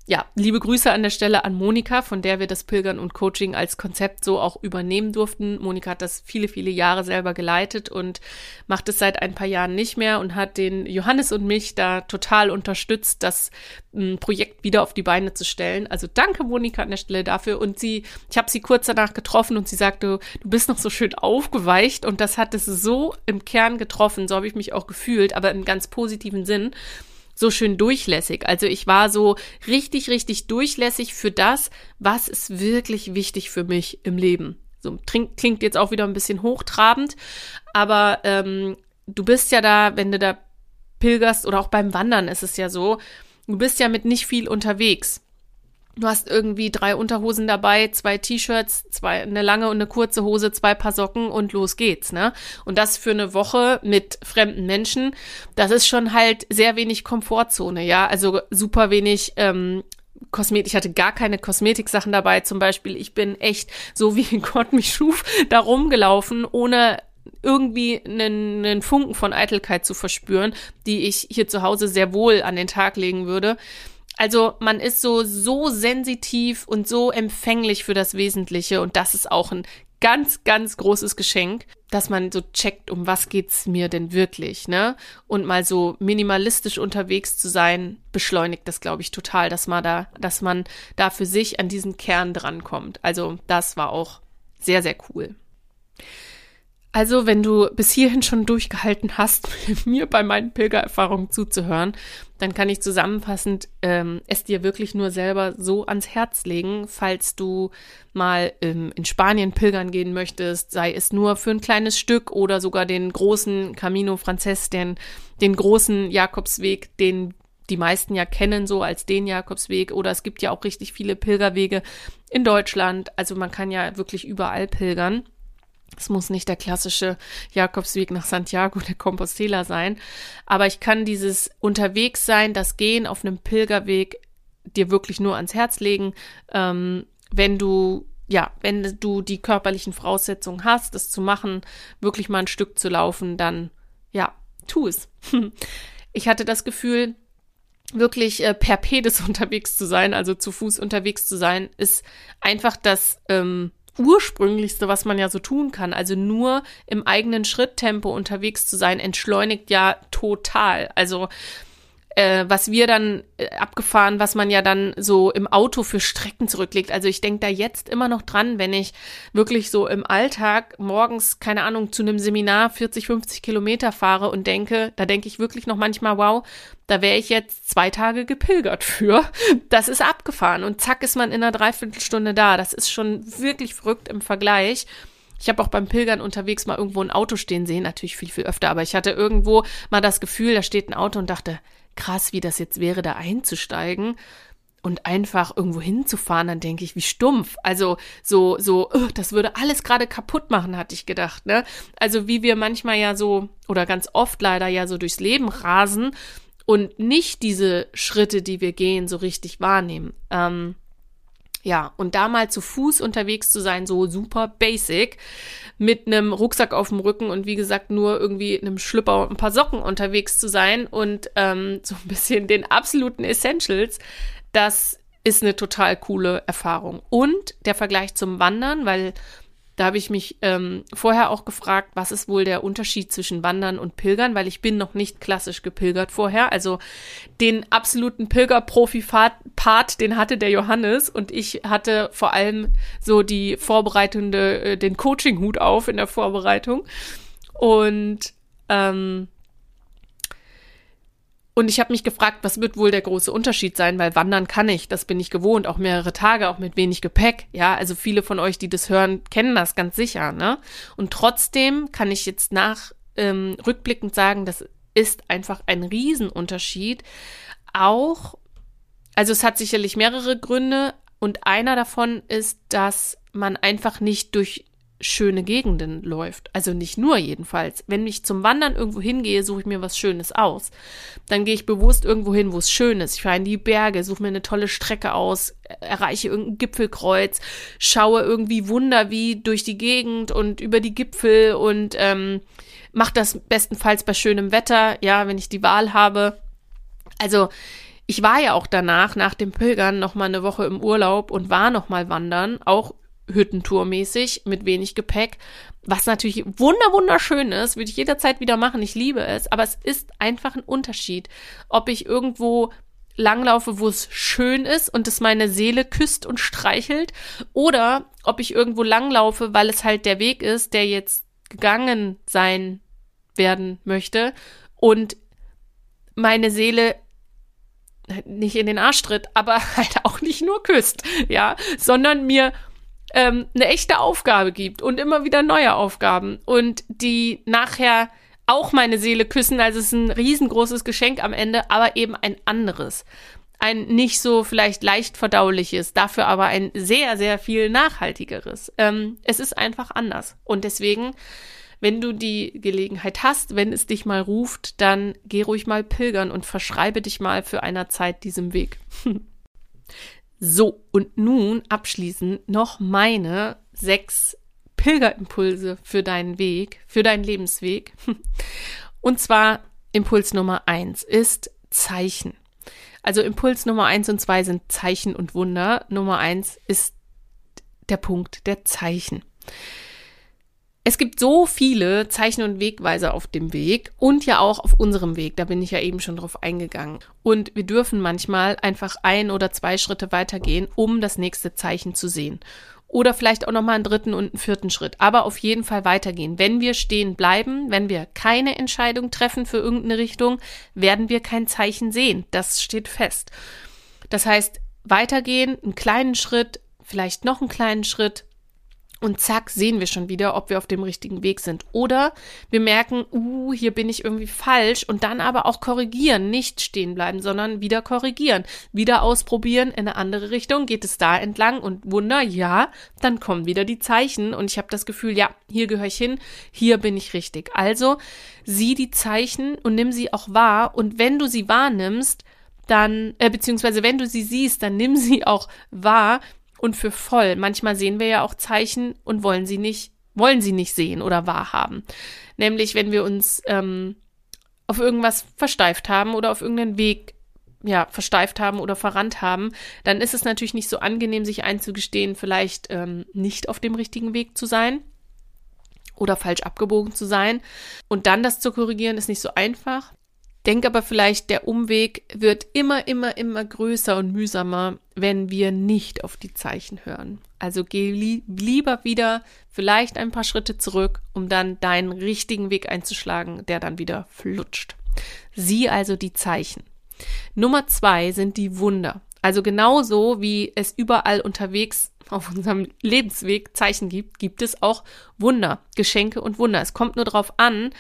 ja, liebe Grüße an der Stelle an Monika, von der wir das Pilgern und Coaching als Konzept so auch übernehmen durften. Monika hat das viele, viele Jahre selber geleitet und macht es seit ein paar Jahren nicht mehr und hat den Johannes und mich da total unterstützt, das m, hm, Projekt wieder auf die Beine zu stellen. Also danke Monika an der Stelle dafür. Und sie, ich habe sie kurz danach getroffen und sie sagte, du bist noch so schön aufgeweicht und das hat es so im Kern getroffen. So habe ich mich auch gefühlt, aber im ganz positiven Sinn so schön durchlässig. Also ich war so richtig, richtig durchlässig für das, was ist wirklich wichtig für mich im Leben. So klingt jetzt auch wieder ein bisschen hochtrabend, aber ähm, du bist ja da, wenn du da pilgerst oder auch beim Wandern ist es ja so, du bist ja mit nicht viel unterwegs. Du hast irgendwie drei Unterhosen dabei, zwei T-Shirts, zwei, eine lange und eine kurze Hose, zwei Paar Socken und los geht's, ne? Und das für eine Woche mit fremden Menschen, das ist schon halt sehr wenig Komfortzone, ja? Also super wenig ähm, Kosmetik, ich hatte gar keine Kosmetiksachen dabei, zum Beispiel. Ich bin echt, so wie Gott mich schuf, da rumgelaufen, ohne irgendwie einen, einen Funken von Eitelkeit zu verspüren, die ich hier zu Hause sehr wohl an den Tag legen würde. Also man ist so, so sensitiv und so empfänglich für das Wesentliche und das ist auch ein ganz, ganz großes Geschenk, dass man so checkt, um was geht's mir denn wirklich, ne? Und mal so minimalistisch unterwegs zu sein, beschleunigt das, glaube ich, total, dass man da, dass man da für sich an diesen Kern drankommt. Also das war auch sehr, sehr cool. Also, wenn du bis hierhin schon durchgehalten hast, [LAUGHS] mir bei meinen Pilgererfahrungen zuzuhören, dann kann ich zusammenfassend ähm, es dir wirklich nur selber so ans Herz legen, falls du mal ähm, in Spanien pilgern gehen möchtest, sei es nur für ein kleines Stück oder sogar den großen Camino Frances, den, den großen Jakobsweg, den die meisten ja kennen so als den Jakobsweg oder es gibt ja auch richtig viele Pilgerwege in Deutschland. Also man kann ja wirklich überall pilgern. Es muss nicht der klassische Jakobsweg nach Santiago de Compostela sein, aber ich kann dieses unterwegs sein, das Gehen auf einem Pilgerweg dir wirklich nur ans Herz legen, ähm, wenn du ja, wenn du die körperlichen Voraussetzungen hast, das zu machen, wirklich mal ein Stück zu laufen, dann ja, tu es. [LAUGHS] Ich hatte das Gefühl, wirklich äh, per Pedis [LAUGHS] unterwegs zu sein, also zu Fuß unterwegs zu sein, ist einfach das ähm, ursprünglichste, was man ja so tun kann. Also nur im eigenen Schritttempo unterwegs zu sein, entschleunigt ja total. Also äh, was wir dann äh, abgefahren, was man ja dann so im Auto für Strecken zurücklegt. Also ich denke da jetzt immer noch dran, wenn ich wirklich so im Alltag morgens, keine Ahnung, zu einem Seminar 40, 50 Kilometer fahre und denke, da denke ich wirklich noch manchmal, wow, da wäre ich jetzt zwei Tage gepilgert für. [LAUGHS] Das ist abgefahren und zack ist man in einer Dreiviertelstunde da. Das ist schon wirklich verrückt im Vergleich. Ich habe auch beim Pilgern unterwegs mal irgendwo ein Auto stehen sehen, natürlich viel, viel öfter, aber ich hatte irgendwo mal das Gefühl, da steht ein Auto und dachte, krass, wie das jetzt wäre, da einzusteigen und einfach irgendwo hinzufahren, dann denke ich, wie stumpf. Also so, so, oh, das würde alles gerade kaputt machen, hatte ich gedacht, ne? Also wie wir manchmal ja so, oder ganz oft leider ja so durchs Leben rasen und nicht diese Schritte, die wir gehen, so richtig wahrnehmen. Ähm, ja, und da mal zu Fuß unterwegs zu sein, so super basic, mit einem Rucksack auf dem Rücken und wie gesagt nur irgendwie einem Schlüpper und ein paar Socken unterwegs zu sein und ähm, [LAUGHS] so ein bisschen den absoluten Essentials, das ist eine total coole Erfahrung. Und der Vergleich zum Wandern, weil da habe ich mich ähm, vorher auch gefragt, was ist wohl der Unterschied zwischen Wandern und Pilgern, weil ich bin noch nicht klassisch gepilgert vorher. Also den absoluten Pilgerprofi-Part, den hatte der Johannes und ich hatte vor allem so die vorbereitende, äh, den Coaching-Hut auf in der Vorbereitung. Und ähm, und ich habe mich gefragt, was wird wohl der große Unterschied sein, weil wandern kann ich, das bin ich gewohnt, auch mehrere Tage, auch mit wenig Gepäck. Ja, also viele von euch, die das hören, kennen das ganz sicher, ne? Und trotzdem kann ich jetzt nach ähm, rückblickend sagen, das ist einfach ein Riesenunterschied. Auch, also es hat sicherlich mehrere Gründe und einer davon ist, dass man einfach nicht durch schöne Gegenden läuft. Also nicht nur jedenfalls. Wenn ich zum Wandern irgendwo hingehe, suche ich mir was Schönes aus. Dann gehe ich bewusst irgendwo hin, wo es schön ist. Ich fahre in die Berge, suche mir eine tolle Strecke aus, erreiche irgendein Gipfelkreuz, schaue irgendwie Wunder wie durch die Gegend und über die Gipfel und ähm, mache das bestenfalls bei schönem Wetter, ja, wenn ich die Wahl habe. Also ich war ja auch danach, nach dem Pilgern, noch mal eine Woche im Urlaub und war noch mal wandern, auch Hüttentour-mäßig mit wenig Gepäck, was natürlich wunder wunderschön ist, würde ich jederzeit wieder machen. Ich liebe es, aber es ist einfach ein Unterschied, ob ich irgendwo langlaufe, wo es schön ist und es meine Seele küsst und streichelt, oder ob ich irgendwo langlaufe, weil es halt der Weg ist, der jetzt gegangen sein werden möchte und meine Seele nicht in den Arsch tritt, aber [LAUGHS] halt auch nicht nur küsst, ja, sondern mir ähm, eine echte Aufgabe gibt und immer wieder neue Aufgaben und die nachher auch meine Seele küssen. Also es ist ein riesengroßes Geschenk am Ende, aber eben ein anderes. Ein nicht so vielleicht leicht verdauliches, dafür aber ein sehr, sehr viel nachhaltigeres. Ähm, es ist einfach anders. Und deswegen, wenn du die Gelegenheit hast, wenn es dich mal ruft, dann geh ruhig mal pilgern und verschreibe dich mal für einer Zeit diesem Weg. [LAUGHS] So, und nun abschließend noch meine sechs Pilgerimpulse für deinen Weg, für deinen Lebensweg. [LAUGHS] Und zwar Impuls Nummer eins ist Zeichen. Also Impuls Nummer eins und zwei sind Zeichen und Wunder. Nummer eins ist der Punkt der Zeichen. Es gibt so viele Zeichen und Wegweiser auf dem Weg und ja auch auf unserem Weg. Da bin ich ja eben schon drauf eingegangen. Und wir dürfen manchmal einfach ein oder zwei Schritte weitergehen, um das nächste Zeichen zu sehen. Oder vielleicht auch nochmal einen dritten und einen vierten Schritt. Aber auf jeden Fall weitergehen. Wenn wir stehen bleiben, wenn wir keine Entscheidung treffen für irgendeine Richtung, werden wir kein Zeichen sehen. Das steht fest. Das heißt, weitergehen, einen kleinen Schritt, vielleicht noch einen kleinen Schritt, und zack, sehen wir schon wieder, ob wir auf dem richtigen Weg sind. Oder wir merken, uh, hier bin ich irgendwie falsch und dann aber auch korrigieren, nicht stehen bleiben, sondern wieder korrigieren, wieder ausprobieren in eine andere Richtung, geht es da entlang? Und Wunder, ja, dann kommen wieder die Zeichen. Und ich habe das Gefühl, ja, hier gehöre ich hin, hier bin ich richtig. Also sieh die Zeichen und nimm sie auch wahr. Und wenn du sie wahrnimmst, dann, äh, beziehungsweise wenn du sie siehst, dann nimm sie auch wahr, und für voll. Manchmal sehen wir ja auch Zeichen und wollen sie nicht, wollen sie nicht sehen oder wahrhaben. Nämlich, wenn wir uns ähm, auf irgendwas versteift haben oder auf irgendeinen Weg ja, versteift haben oder verrannt haben, dann ist es natürlich nicht so angenehm, sich einzugestehen, vielleicht ähm, nicht auf dem richtigen Weg zu sein oder falsch abgebogen zu sein. Und dann das zu korrigieren, ist nicht so einfach. Denk aber vielleicht, der Umweg wird immer, immer, immer größer und mühsamer, wenn wir nicht auf die Zeichen hören. Also geh li lieber wieder vielleicht ein paar Schritte zurück, um dann deinen richtigen Weg einzuschlagen, der dann wieder flutscht. Sieh also die Zeichen. Nummer zwei sind die Wunder. Also genauso wie es überall unterwegs auf unserem Lebensweg Zeichen gibt, gibt es auch Wunder, Geschenke und Wunder. Es kommt nur darauf an,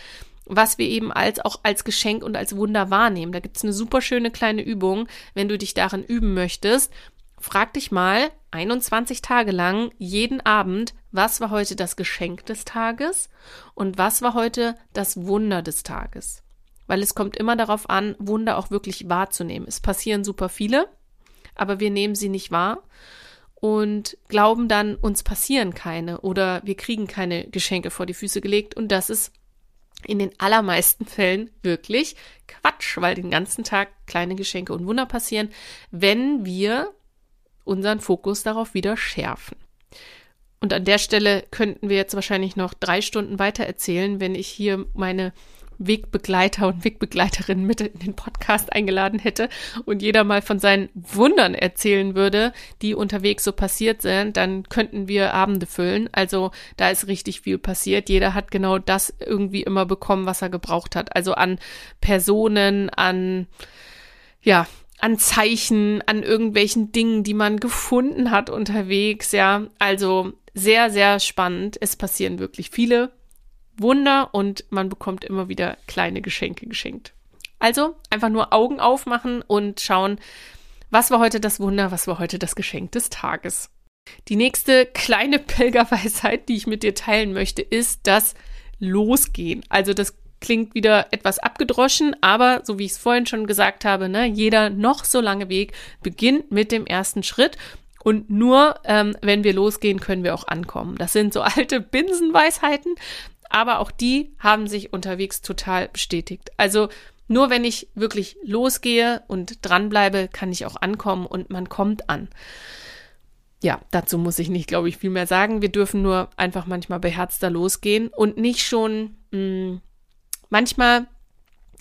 was wir eben als auch als Geschenk und als Wunder wahrnehmen. Da gibt es eine super schöne kleine Übung, wenn du dich darin üben möchtest. Frag dich mal 21 Tage lang jeden Abend, was war heute das Geschenk des Tages und was war heute das Wunder des Tages. Weil es kommt immer darauf an, Wunder auch wirklich wahrzunehmen. Es passieren super viele, aber wir nehmen sie nicht wahr und glauben dann, uns passieren keine oder wir kriegen keine Geschenke vor die Füße gelegt und das ist in den allermeisten Fällen wirklich Quatsch, weil den ganzen Tag kleine Geschenke und Wunder passieren, wenn wir unseren Fokus darauf wieder schärfen. Und an der Stelle könnten wir jetzt wahrscheinlich noch drei Stunden weiter erzählen, wenn ich hier meine Wegbegleiter und Wegbegleiterinnen mit in den Podcast eingeladen hätte und jeder mal von seinen Wundern erzählen würde, die unterwegs so passiert sind, dann könnten wir Abende füllen. Also da ist richtig viel passiert. Jeder hat genau das irgendwie immer bekommen, was er gebraucht hat. Also an Personen, an, ja, an Zeichen, an irgendwelchen Dingen, die man gefunden hat unterwegs, ja. Also sehr, sehr spannend. Es passieren wirklich viele Wunder und man bekommt immer wieder kleine Geschenke geschenkt. Also einfach nur Augen aufmachen und schauen, was war heute das Wunder, was war heute das Geschenk des Tages. Die nächste kleine [LAUGHS] Pilgerweisheit, die ich mit dir teilen möchte, ist das Losgehen. Also das klingt wieder etwas abgedroschen, aber so wie ich es vorhin schon gesagt habe, ne, jeder noch so lange Weg beginnt mit dem ersten Schritt. Und nur ähm, wenn wir losgehen, können wir auch ankommen. Das sind so [LAUGHS] alte Binsenweisheiten, aber auch die haben sich unterwegs total bestätigt. Also nur wenn ich wirklich losgehe und dranbleibe, kann ich auch ankommen und man kommt an. Ja, dazu muss ich nicht, glaube ich, viel mehr sagen. Wir dürfen nur einfach manchmal beherzter losgehen und nicht schon mh, hm, manchmal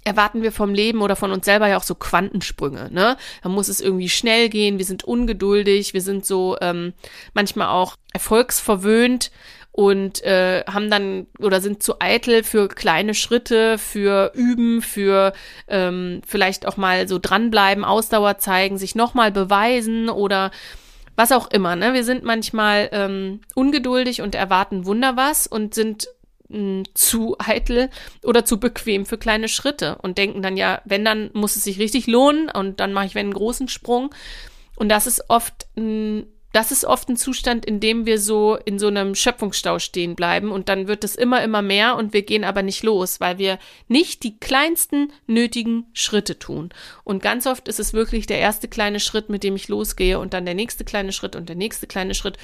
erwarten wir vom Leben oder von uns selber ja auch so Quantensprünge, ne? Da muss es irgendwie schnell gehen, wir sind ungeduldig, wir sind so ähm, manchmal auch erfolgsverwöhnt und äh, haben dann oder sind zu eitel für kleine Schritte, für Üben, für ähm, vielleicht auch mal so dranbleiben, Ausdauer zeigen, sich nochmal beweisen oder was auch immer. Ne? Wir sind manchmal ähm, ungeduldig und erwarten Wunder was und sind mh, hm, zu eitel oder zu bequem für kleine Schritte und denken dann ja, wenn dann muss es sich richtig lohnen und dann mache ich wenn einen großen Sprung. Und das ist oft mh, das ist oft ein Zustand, in dem wir so in so einem Schöpfungsstau stehen bleiben und dann wird es immer, immer mehr und wir gehen aber nicht los, weil wir nicht die kleinsten nötigen Schritte tun. Und ganz oft ist es wirklich der erste kleine Schritt, mit dem ich losgehe und dann der nächste kleine Schritt und der nächste kleine Schritt.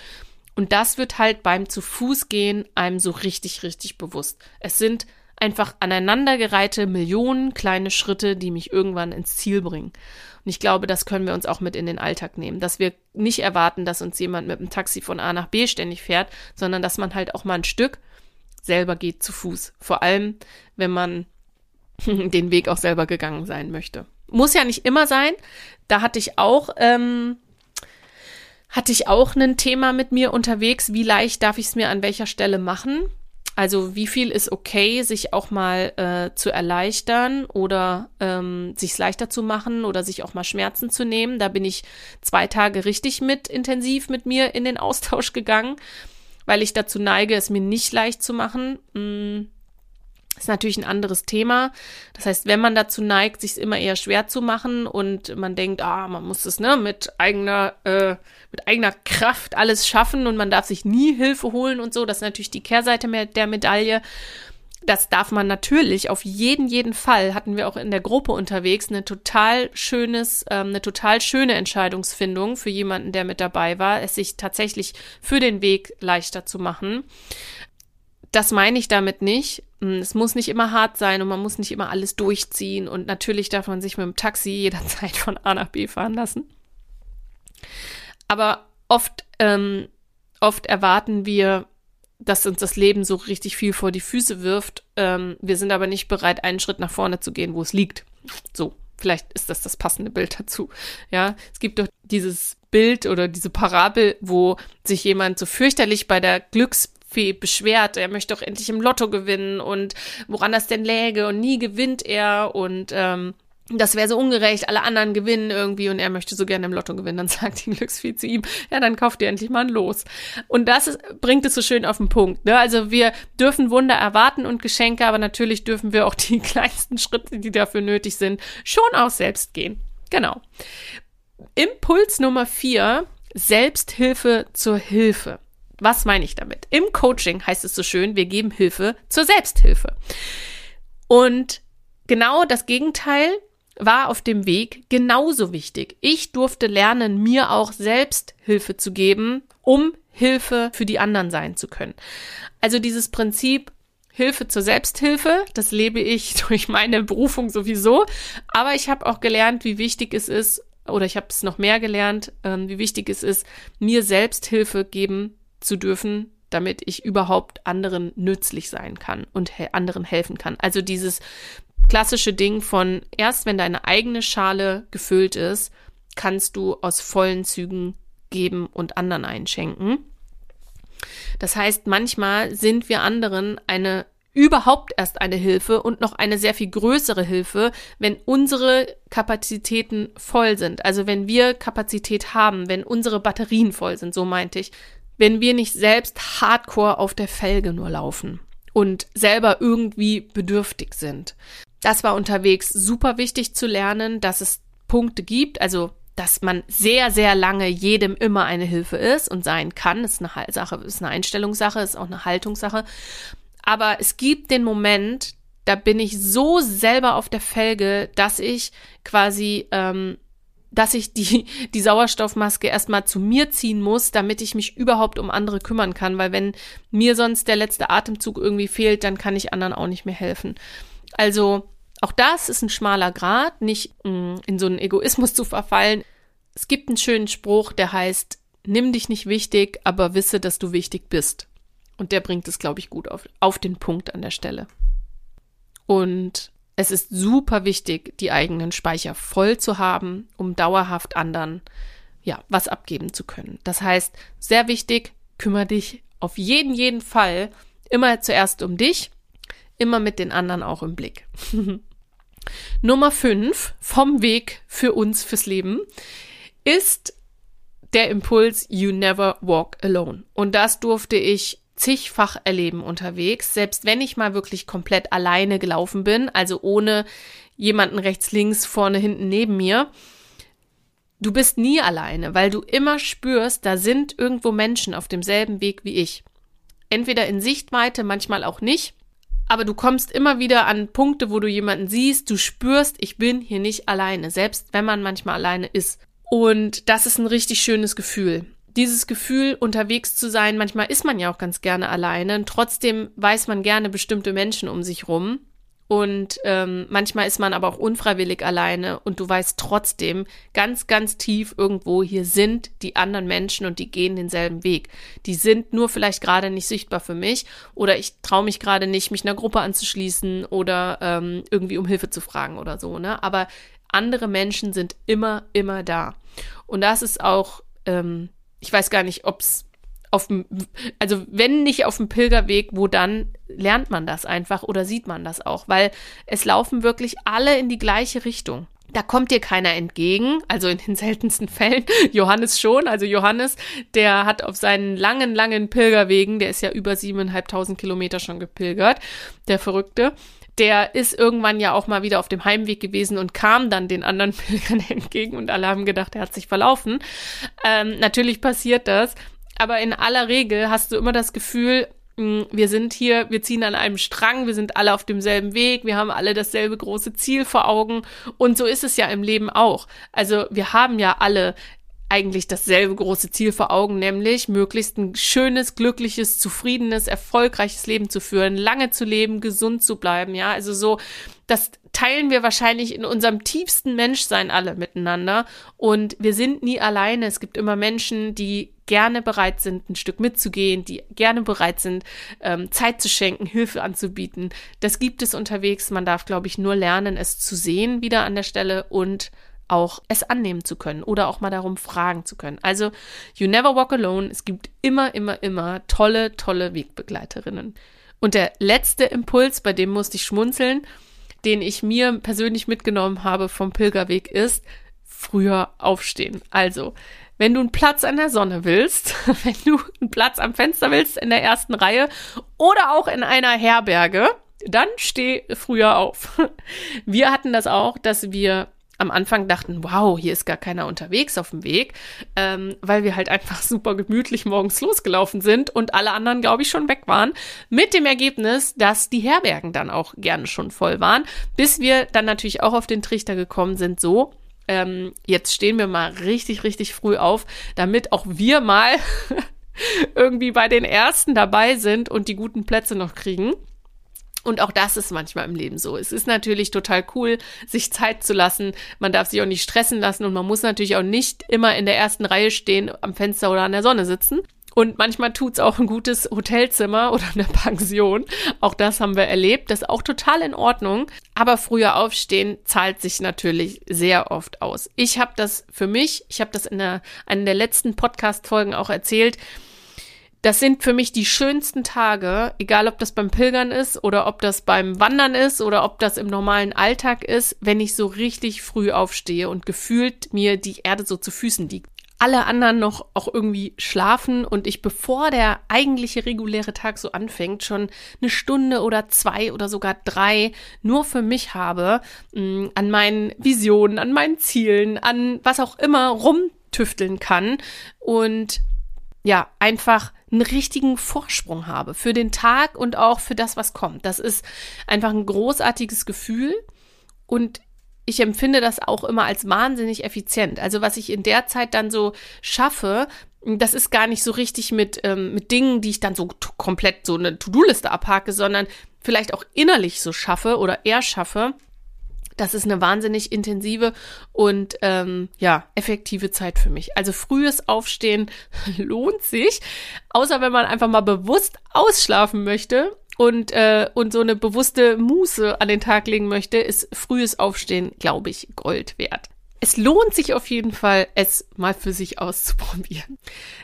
Und das wird halt beim zu Fuß gehen einem so richtig, richtig bewusst. Es sind einfach aneinandergereihte Millionen kleine Schritte, die mich irgendwann ins Ziel bringen. Und ich glaube, das können wir uns auch mit in den Alltag nehmen, dass wir nicht erwarten, dass uns jemand mit dem Taxi von A nach B ständig fährt, sondern dass man halt auch mal ein Stück selber geht zu Fuß. Vor allem, wenn man [LAUGHS] den Weg auch selber gegangen sein möchte. Muss ja nicht immer sein. Da hatte ich auch, ähm, hatte ich auch ein Thema mit mir unterwegs. Wie leicht darf ich es mir an welcher Stelle machen? Also wie viel ist okay, sich auch mal äh, zu erleichtern oder ähm, sich leichter zu machen oder sich auch mal Schmerzen zu nehmen. Da bin ich zwei Tage richtig mit intensiv mit mir in den Austausch gegangen, weil ich dazu neige, es mir nicht leicht zu machen. Hm ist natürlich ein anderes Thema. Das heißt, wenn man dazu neigt, sich immer eher schwer zu machen und man denkt, ah, man muss es ne mit eigener äh, mit eigener Kraft alles schaffen und man darf sich nie Hilfe holen und so, das ist natürlich die Kehrseite der Medaille. Das darf man natürlich auf jeden jeden Fall. Hatten wir auch in der Gruppe unterwegs eine total schönes, ähm, eine total schöne Entscheidungsfindung für jemanden, der mit dabei war, es sich tatsächlich für den Weg leichter zu machen das meine ich damit nicht. Hm, es muss nicht immer hart sein und man muss nicht immer alles durchziehen und natürlich darf man sich mit dem Taxi jederzeit von A nach B fahren lassen. Aber oft, ähm, oft erwarten wir, dass uns das Leben so richtig viel vor die Füße wirft. Ähm, wir sind aber nicht bereit, einen Schritt nach vorne zu gehen, wo es liegt. So, vielleicht ist das das passende Bild dazu. Ja, es gibt doch dieses Bild oder diese Parabel, wo sich jemand so fürchterlich bei der Glücks Fee beschwert, er möchte doch endlich im Lotto gewinnen und woran das denn läge und nie gewinnt er und ähm, das wäre so ungerecht, alle anderen gewinnen irgendwie und er möchte so gerne im Lotto gewinnen. Dann [LAUGHS] sagt die Glücksfee zu ihm, ja, dann kauft ihr endlich mal ein Los. Und das ist, bringt es so schön auf den Punkt. Ne? Also wir dürfen Wunder erwarten und Geschenke, aber natürlich dürfen wir auch die [LAUGHS] kleinsten Schritte, die dafür nötig sind, schon auch selbst gehen. Genau. Impuls Nummer vier, Selbsthilfe zur Hilfe. Was meine ich damit? Im Coaching heißt es so schön, wir geben Hilfe zur Selbsthilfe. Und genau das Gegenteil war auf dem Weg genauso wichtig. Ich durfte lernen, mir auch selbst Hilfe zu geben, um Hilfe für die anderen sein zu können. Also dieses Prinzip Hilfe zur Selbsthilfe, das lebe ich [LAUGHS] durch meine Berufung sowieso, aber ich habe auch gelernt, wie wichtig es ist, oder ich habe es noch mehr gelernt, ähm, wie wichtig es ist, mir selbst Hilfe geben zu dürfen, damit ich überhaupt anderen nützlich sein kann und he anderen helfen kann. Also dieses klassische Ding von erst wenn deine eigene Schale gefüllt ist, kannst du aus vollen Zügen geben und anderen einschenken. Das heißt, manchmal sind wir anderen eine überhaupt erst eine Hilfe und noch eine sehr viel größere Hilfe, wenn unsere Kapazitäten voll sind. Also wenn wir Kapazität haben, wenn unsere Batterien voll sind, so meinte ich, wenn wir nicht selbst hardcore auf der Felge nur laufen und selber irgendwie bedürftig sind. Das war unterwegs super wichtig zu lernen, dass es Punkte gibt, also dass man sehr, sehr lange jedem immer eine Hilfe ist und sein kann. Das ist eine Sache, ist eine Einstellungssache, ist auch eine Haltungssache. Aber es gibt den Moment, da bin ich so selber auf der Felge, dass ich quasi ähm, dass ich die, die Sauerstoffmaske erstmal zu mir ziehen muss, damit ich mich überhaupt um andere kümmern kann, weil wenn mir sonst der letzte Atemzug irgendwie fehlt, dann kann ich anderen auch nicht mehr helfen. Also auch das ist ein schmaler Grad, nicht mm, in so einen Egoismus [LAUGHS] zu verfallen. Es gibt einen schönen Spruch, der heißt, nimm dich nicht wichtig, aber wisse, dass du wichtig bist. Und der bringt es, glaube ich, gut auf, auf den Punkt an der Stelle. Und es ist super wichtig, die eigenen Speicher voll zu haben, um dauerhaft anderen ja, was abgeben zu können. Das heißt, sehr wichtig, kümmere dich auf jeden, jeden Fall immer zuerst um dich, immer mit den anderen auch im Blick. [LAUGHS] Nummer fünf vom Weg für uns fürs Leben ist der Impuls You never walk alone. Und das durfte ich zigfach erleben unterwegs, selbst wenn ich mal wirklich komplett alleine gelaufen bin, also ohne jemanden rechts, links, vorne, hinten, neben mir. Du bist nie alleine, weil du immer spürst, da sind irgendwo Menschen auf demselben Weg wie ich. Entweder in Sichtweite, manchmal auch nicht, aber du kommst immer wieder an Punkte, wo du jemanden siehst, du spürst, ich bin hier nicht alleine, selbst wenn man manchmal alleine ist. Und das ist ein richtig schönes Gefühl dieses Gefühl, unterwegs zu sein, manchmal ist man ja auch ganz gerne alleine und trotzdem weiß man gerne bestimmte Menschen um sich rum. Und ähm, manchmal ist man aber auch unfreiwillig alleine und du weißt trotzdem ganz, ganz tief irgendwo, hier sind die anderen Menschen und die gehen denselben Weg. Die sind nur vielleicht gerade nicht sichtbar für mich oder ich traue mich gerade nicht, mich einer Gruppe anzuschließen oder ähm, irgendwie um Hilfe zu fragen oder so. Ne? Aber andere Menschen sind immer, immer da. Und das ist auch, ähm, ich weiß gar nicht, ob es auf dem, also wenn nicht auf dem Pilgerweg, wo dann lernt man das einfach oder sieht man das auch, weil es laufen wirklich alle in die gleiche Richtung. Da kommt dir keiner entgegen, also in den [LAUGHS] seltensten Fällen. Johannes schon, also Johannes, der hat auf seinen langen, langen Pilgerwegen, der ist ja über siebeneinhalbtausend Kilometer schon gepilgert, der Verrückte, der ist irgendwann ja auch mal wieder auf dem Heimweg gewesen und kam dann den anderen [LAUGHS] Pilgern entgegen und alle haben gedacht, er hat sich verlaufen. Ähm, natürlich passiert das, aber in aller Regel hast du immer das Gefühl, hm, wir sind hier, wir ziehen an einem Strang, wir sind alle auf demselben Weg, wir haben alle dasselbe große Ziel vor Augen und so ist es ja im Leben auch. Also wir haben ja alle eigentlich dasselbe große Ziel vor Augen, nämlich möglichst ein schönes, glückliches, zufriedenes, erfolgreiches Leben zu führen, lange zu leben, gesund zu bleiben, ja, also so, das teilen wir wahrscheinlich in unserem tiefsten Menschsein alle miteinander und wir sind nie alleine. Es gibt immer Menschen, die gerne bereit sind, ein Stück mitzugehen, die gerne bereit sind, ähm, Zeit zu schenken, Hilfe anzubieten. Das gibt es unterwegs. Man darf, glaube ich, nur lernen, es zu sehen wieder an der Stelle und auch es annehmen zu können oder auch mal darum fragen zu können. Also, you never walk alone. Es gibt immer, immer, immer tolle, tolle Wegbegleiterinnen. Und der letzte Impuls, bei dem musste ich schmunzeln, den ich mir persönlich mitgenommen habe vom Pilgerweg ist, früher aufstehen. Also, wenn du einen Platz an der Sonne willst, [LAUGHS] wenn du einen Platz am Fenster willst in der ersten Reihe oder auch in einer Herberge, dann steh früher auf. Wir hatten das auch, dass wir am Anfang dachten, wow, hier ist gar keiner unterwegs auf dem Weg, ähm, weil wir halt einfach [LAUGHS] super gemütlich morgens losgelaufen sind und alle anderen, glaube ich, schon weg waren. Mit dem Ergebnis, dass die Herbergen dann auch gerne schon voll waren, bis wir dann natürlich auch auf den Trichter gekommen sind, so, ähm, jetzt stehen wir mal richtig, richtig früh auf, damit auch wir mal [LAUGHS] irgendwie bei den Ersten dabei sind und die guten Plätze noch kriegen. Und auch das ist manchmal im Leben so. Es ist natürlich total cool, sich Zeit zu lassen. Man darf sich auch nicht stressen lassen und man muss natürlich auch nicht immer in der ersten Reihe stehen, am Fenster oder an der Sonne sitzen. Und manchmal tut's auch ein gutes Hotelzimmer [LAUGHS] oder eine Pension. Auch das haben wir erlebt. Das ist auch total in Ordnung. Aber früher aufstehen zahlt sich natürlich sehr oft aus. Ich habe das für mich, ich habe das in der, einer der letzten Podcast-Folgen auch erzählt, das sind für mich die schönsten Tage, egal ob das beim Pilgern ist oder ob das beim Wandern ist oder ob das im normalen Alltag ist, wenn ich so richtig früh aufstehe und gefühlt mir die Erde so zu Füßen liegt. Alle anderen noch auch irgendwie schlafen und ich, bevor der eigentliche reguläre Tag so anfängt, schon eine Stunde oder zwei oder sogar drei nur für mich habe, mh, mm, an meinen Visionen, an meinen Zielen, an was auch immer rumtüfteln kann und ja, einfach einen richtigen Vorsprung habe für den Tag und auch für das, was kommt. Das ist einfach ein großartiges Gefühl und ich empfinde das auch immer als wahnsinnig effizient. Also was ich in der Zeit dann so schaffe, das ist gar nicht so richtig mit, ähm, mit Dingen, die ich dann so komplett so eine To-Do-Liste abhake, sondern vielleicht auch innerlich so schaffe oder eher schaffe, das ist eine wahnsinnig intensive und ähm, ja, effektive Zeit für mich. Also frühes Aufstehen [LAUGHS] lohnt sich, außer wenn man einfach mal bewusst ausschlafen möchte und, äh, und so eine bewusste Muße an den Tag legen möchte, ist frühes Aufstehen, glaube ich, Gold wert. Es lohnt sich auf jeden Fall, es mal für sich auszuprobieren.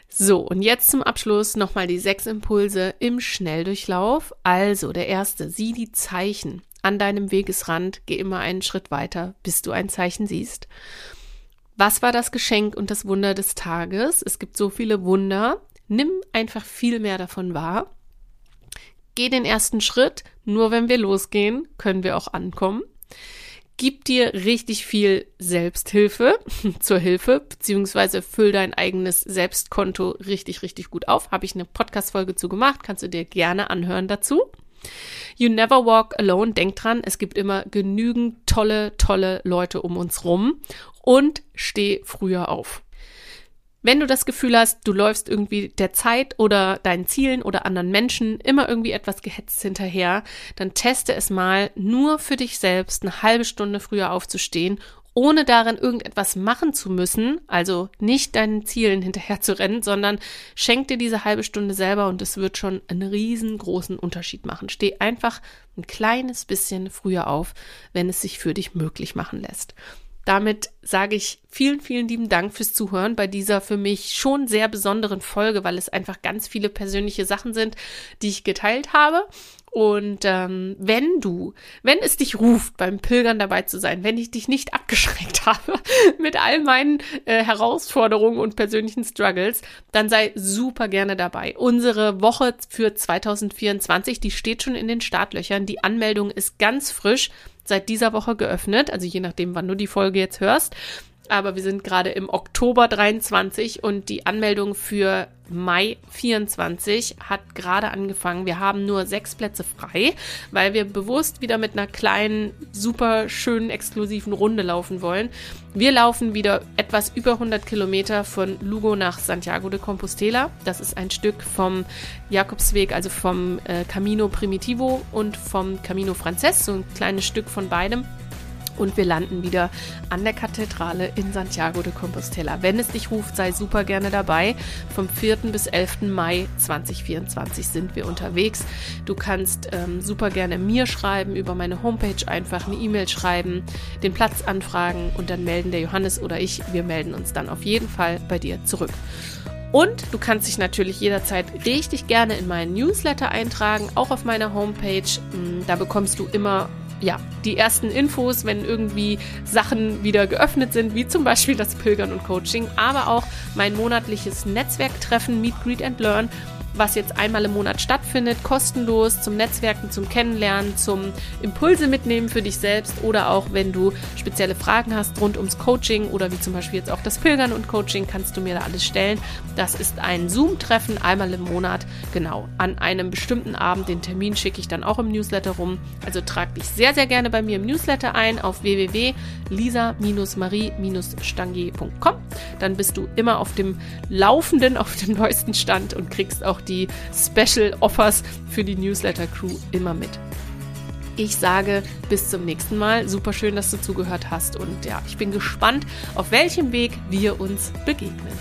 So, und jetzt zum Abschluss nochmal die sechs Impulse im Schnelldurchlauf. Also, der erste, sieh die Zeichen an deinem Wegesrand, geh immer einen Schritt weiter, bis du ein Zeichen siehst. Was war das Geschenk und das Wunder des Tages? Es gibt so viele Wunder. Nimm einfach viel mehr davon wahr. Geh den ersten Schritt. Nur wenn wir losgehen, können wir auch ankommen. Gib dir richtig viel Selbsthilfe [LAUGHS] zur Hilfe, beziehungsweise füll dein eigenes Selbstkonto richtig, richtig gut auf. Habe ich eine Podcast-Folge zu gemacht, kannst du dir gerne anhören dazu. You never walk alone. Denk dran, es gibt immer genügend tolle, tolle Leute um uns rum und steh früher auf. Wenn du das Gefühl hast, du läufst irgendwie der Zeit oder deinen Zielen oder anderen Menschen immer irgendwie etwas gehetzt hinterher, dann teste es mal nur für dich selbst eine halbe Stunde früher aufzustehen ohne darin irgendetwas machen zu müssen, also nicht deinen Zielen hinterher zu rennen, sondern schenk dir diese halbe Stunde selber und es wird schon einen riesengroßen Unterschied machen. Steh einfach ein kleines bisschen früher auf, wenn es sich für dich möglich machen lässt. Damit sage ich vielen, vielen lieben Dank fürs Zuhören bei dieser für mich schon sehr besonderen Folge, weil es einfach ganz viele persönliche Sachen sind, die ich geteilt habe. Und ähm, wenn du, wenn es dich ruft, beim Pilgern dabei zu sein, wenn ich dich nicht abgeschreckt [LAUGHS] habe mit all meinen äh, Herausforderungen und persönlichen Struggles, dann sei super gerne dabei. Unsere Woche für 2024, die steht schon in den Startlöchern. Die Anmeldung ist ganz frisch seit dieser Woche geöffnet, also je nachdem, wann du die Folge jetzt hörst aber wir sind gerade im Oktober 23 und die Anmeldung für Mai 24 hat gerade angefangen. Wir haben nur sechs Plätze frei, weil wir bewusst wieder mit einer kleinen, super schönen, exklusiven Runde laufen wollen. Wir laufen wieder etwas über 100 Kilometer von Lugo nach Santiago de Compostela. Das ist ein Stück vom Jakobsweg, also vom äh, Camino Primitivo und vom Camino Frances, so ein kleines Stück von beidem und wir landen wieder an der Kathedrale in Santiago de Compostela. Wenn es dich ruft, sei super gerne dabei. Vom 4. bis 11. Mai 2024 sind wir unterwegs. Du kannst ähm, super gerne mir schreiben, über meine Homepage einfach eine E-Mail schreiben, den Platz anfragen und dann melden der Johannes oder ich, wir melden uns dann auf jeden Fall bei dir zurück. Und du kannst dich natürlich jederzeit richtig gerne in meinen Newsletter eintragen, auch auf meiner Homepage. Mm, da bekommst du immer ja, die ersten Infos, wenn irgendwie Sachen wieder geöffnet sind, wie zum Beispiel das Pilgern und Coaching, aber auch mein monatliches Netzwerktreffen Meet, Greet and Learn was jetzt einmal im Monat stattfindet, kostenlos zum Netzwerken, zum Kennenlernen, zum Impulse mitnehmen für dich selbst oder auch wenn du spezielle Fragen hast rund ums Coaching oder wie zum Beispiel jetzt auch das Pilgern und Coaching, kannst du mir da alles stellen. Das ist ein Zoom-Treffen einmal im Monat, genau, an einem bestimmten Abend. Den Termin schicke ich dann auch im Newsletter rum. Also trag dich sehr, sehr gerne bei mir im Newsletter ein auf www.lisa-marie-stangier.com. Dann bist du immer auf dem Laufenden, auf dem neuesten Stand und kriegst auch die Special Offers für die Newsletter Crew immer mit. Ich sage bis zum nächsten Mal. Super schön, dass du zugehört hast und ja, ich bin gespannt, auf welchem Weg wir uns begegnen.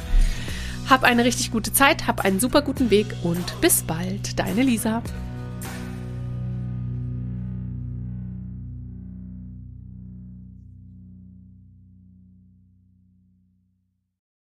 Hab eine richtig gute Zeit, hab einen super guten Weg und bis bald, deine Lisa.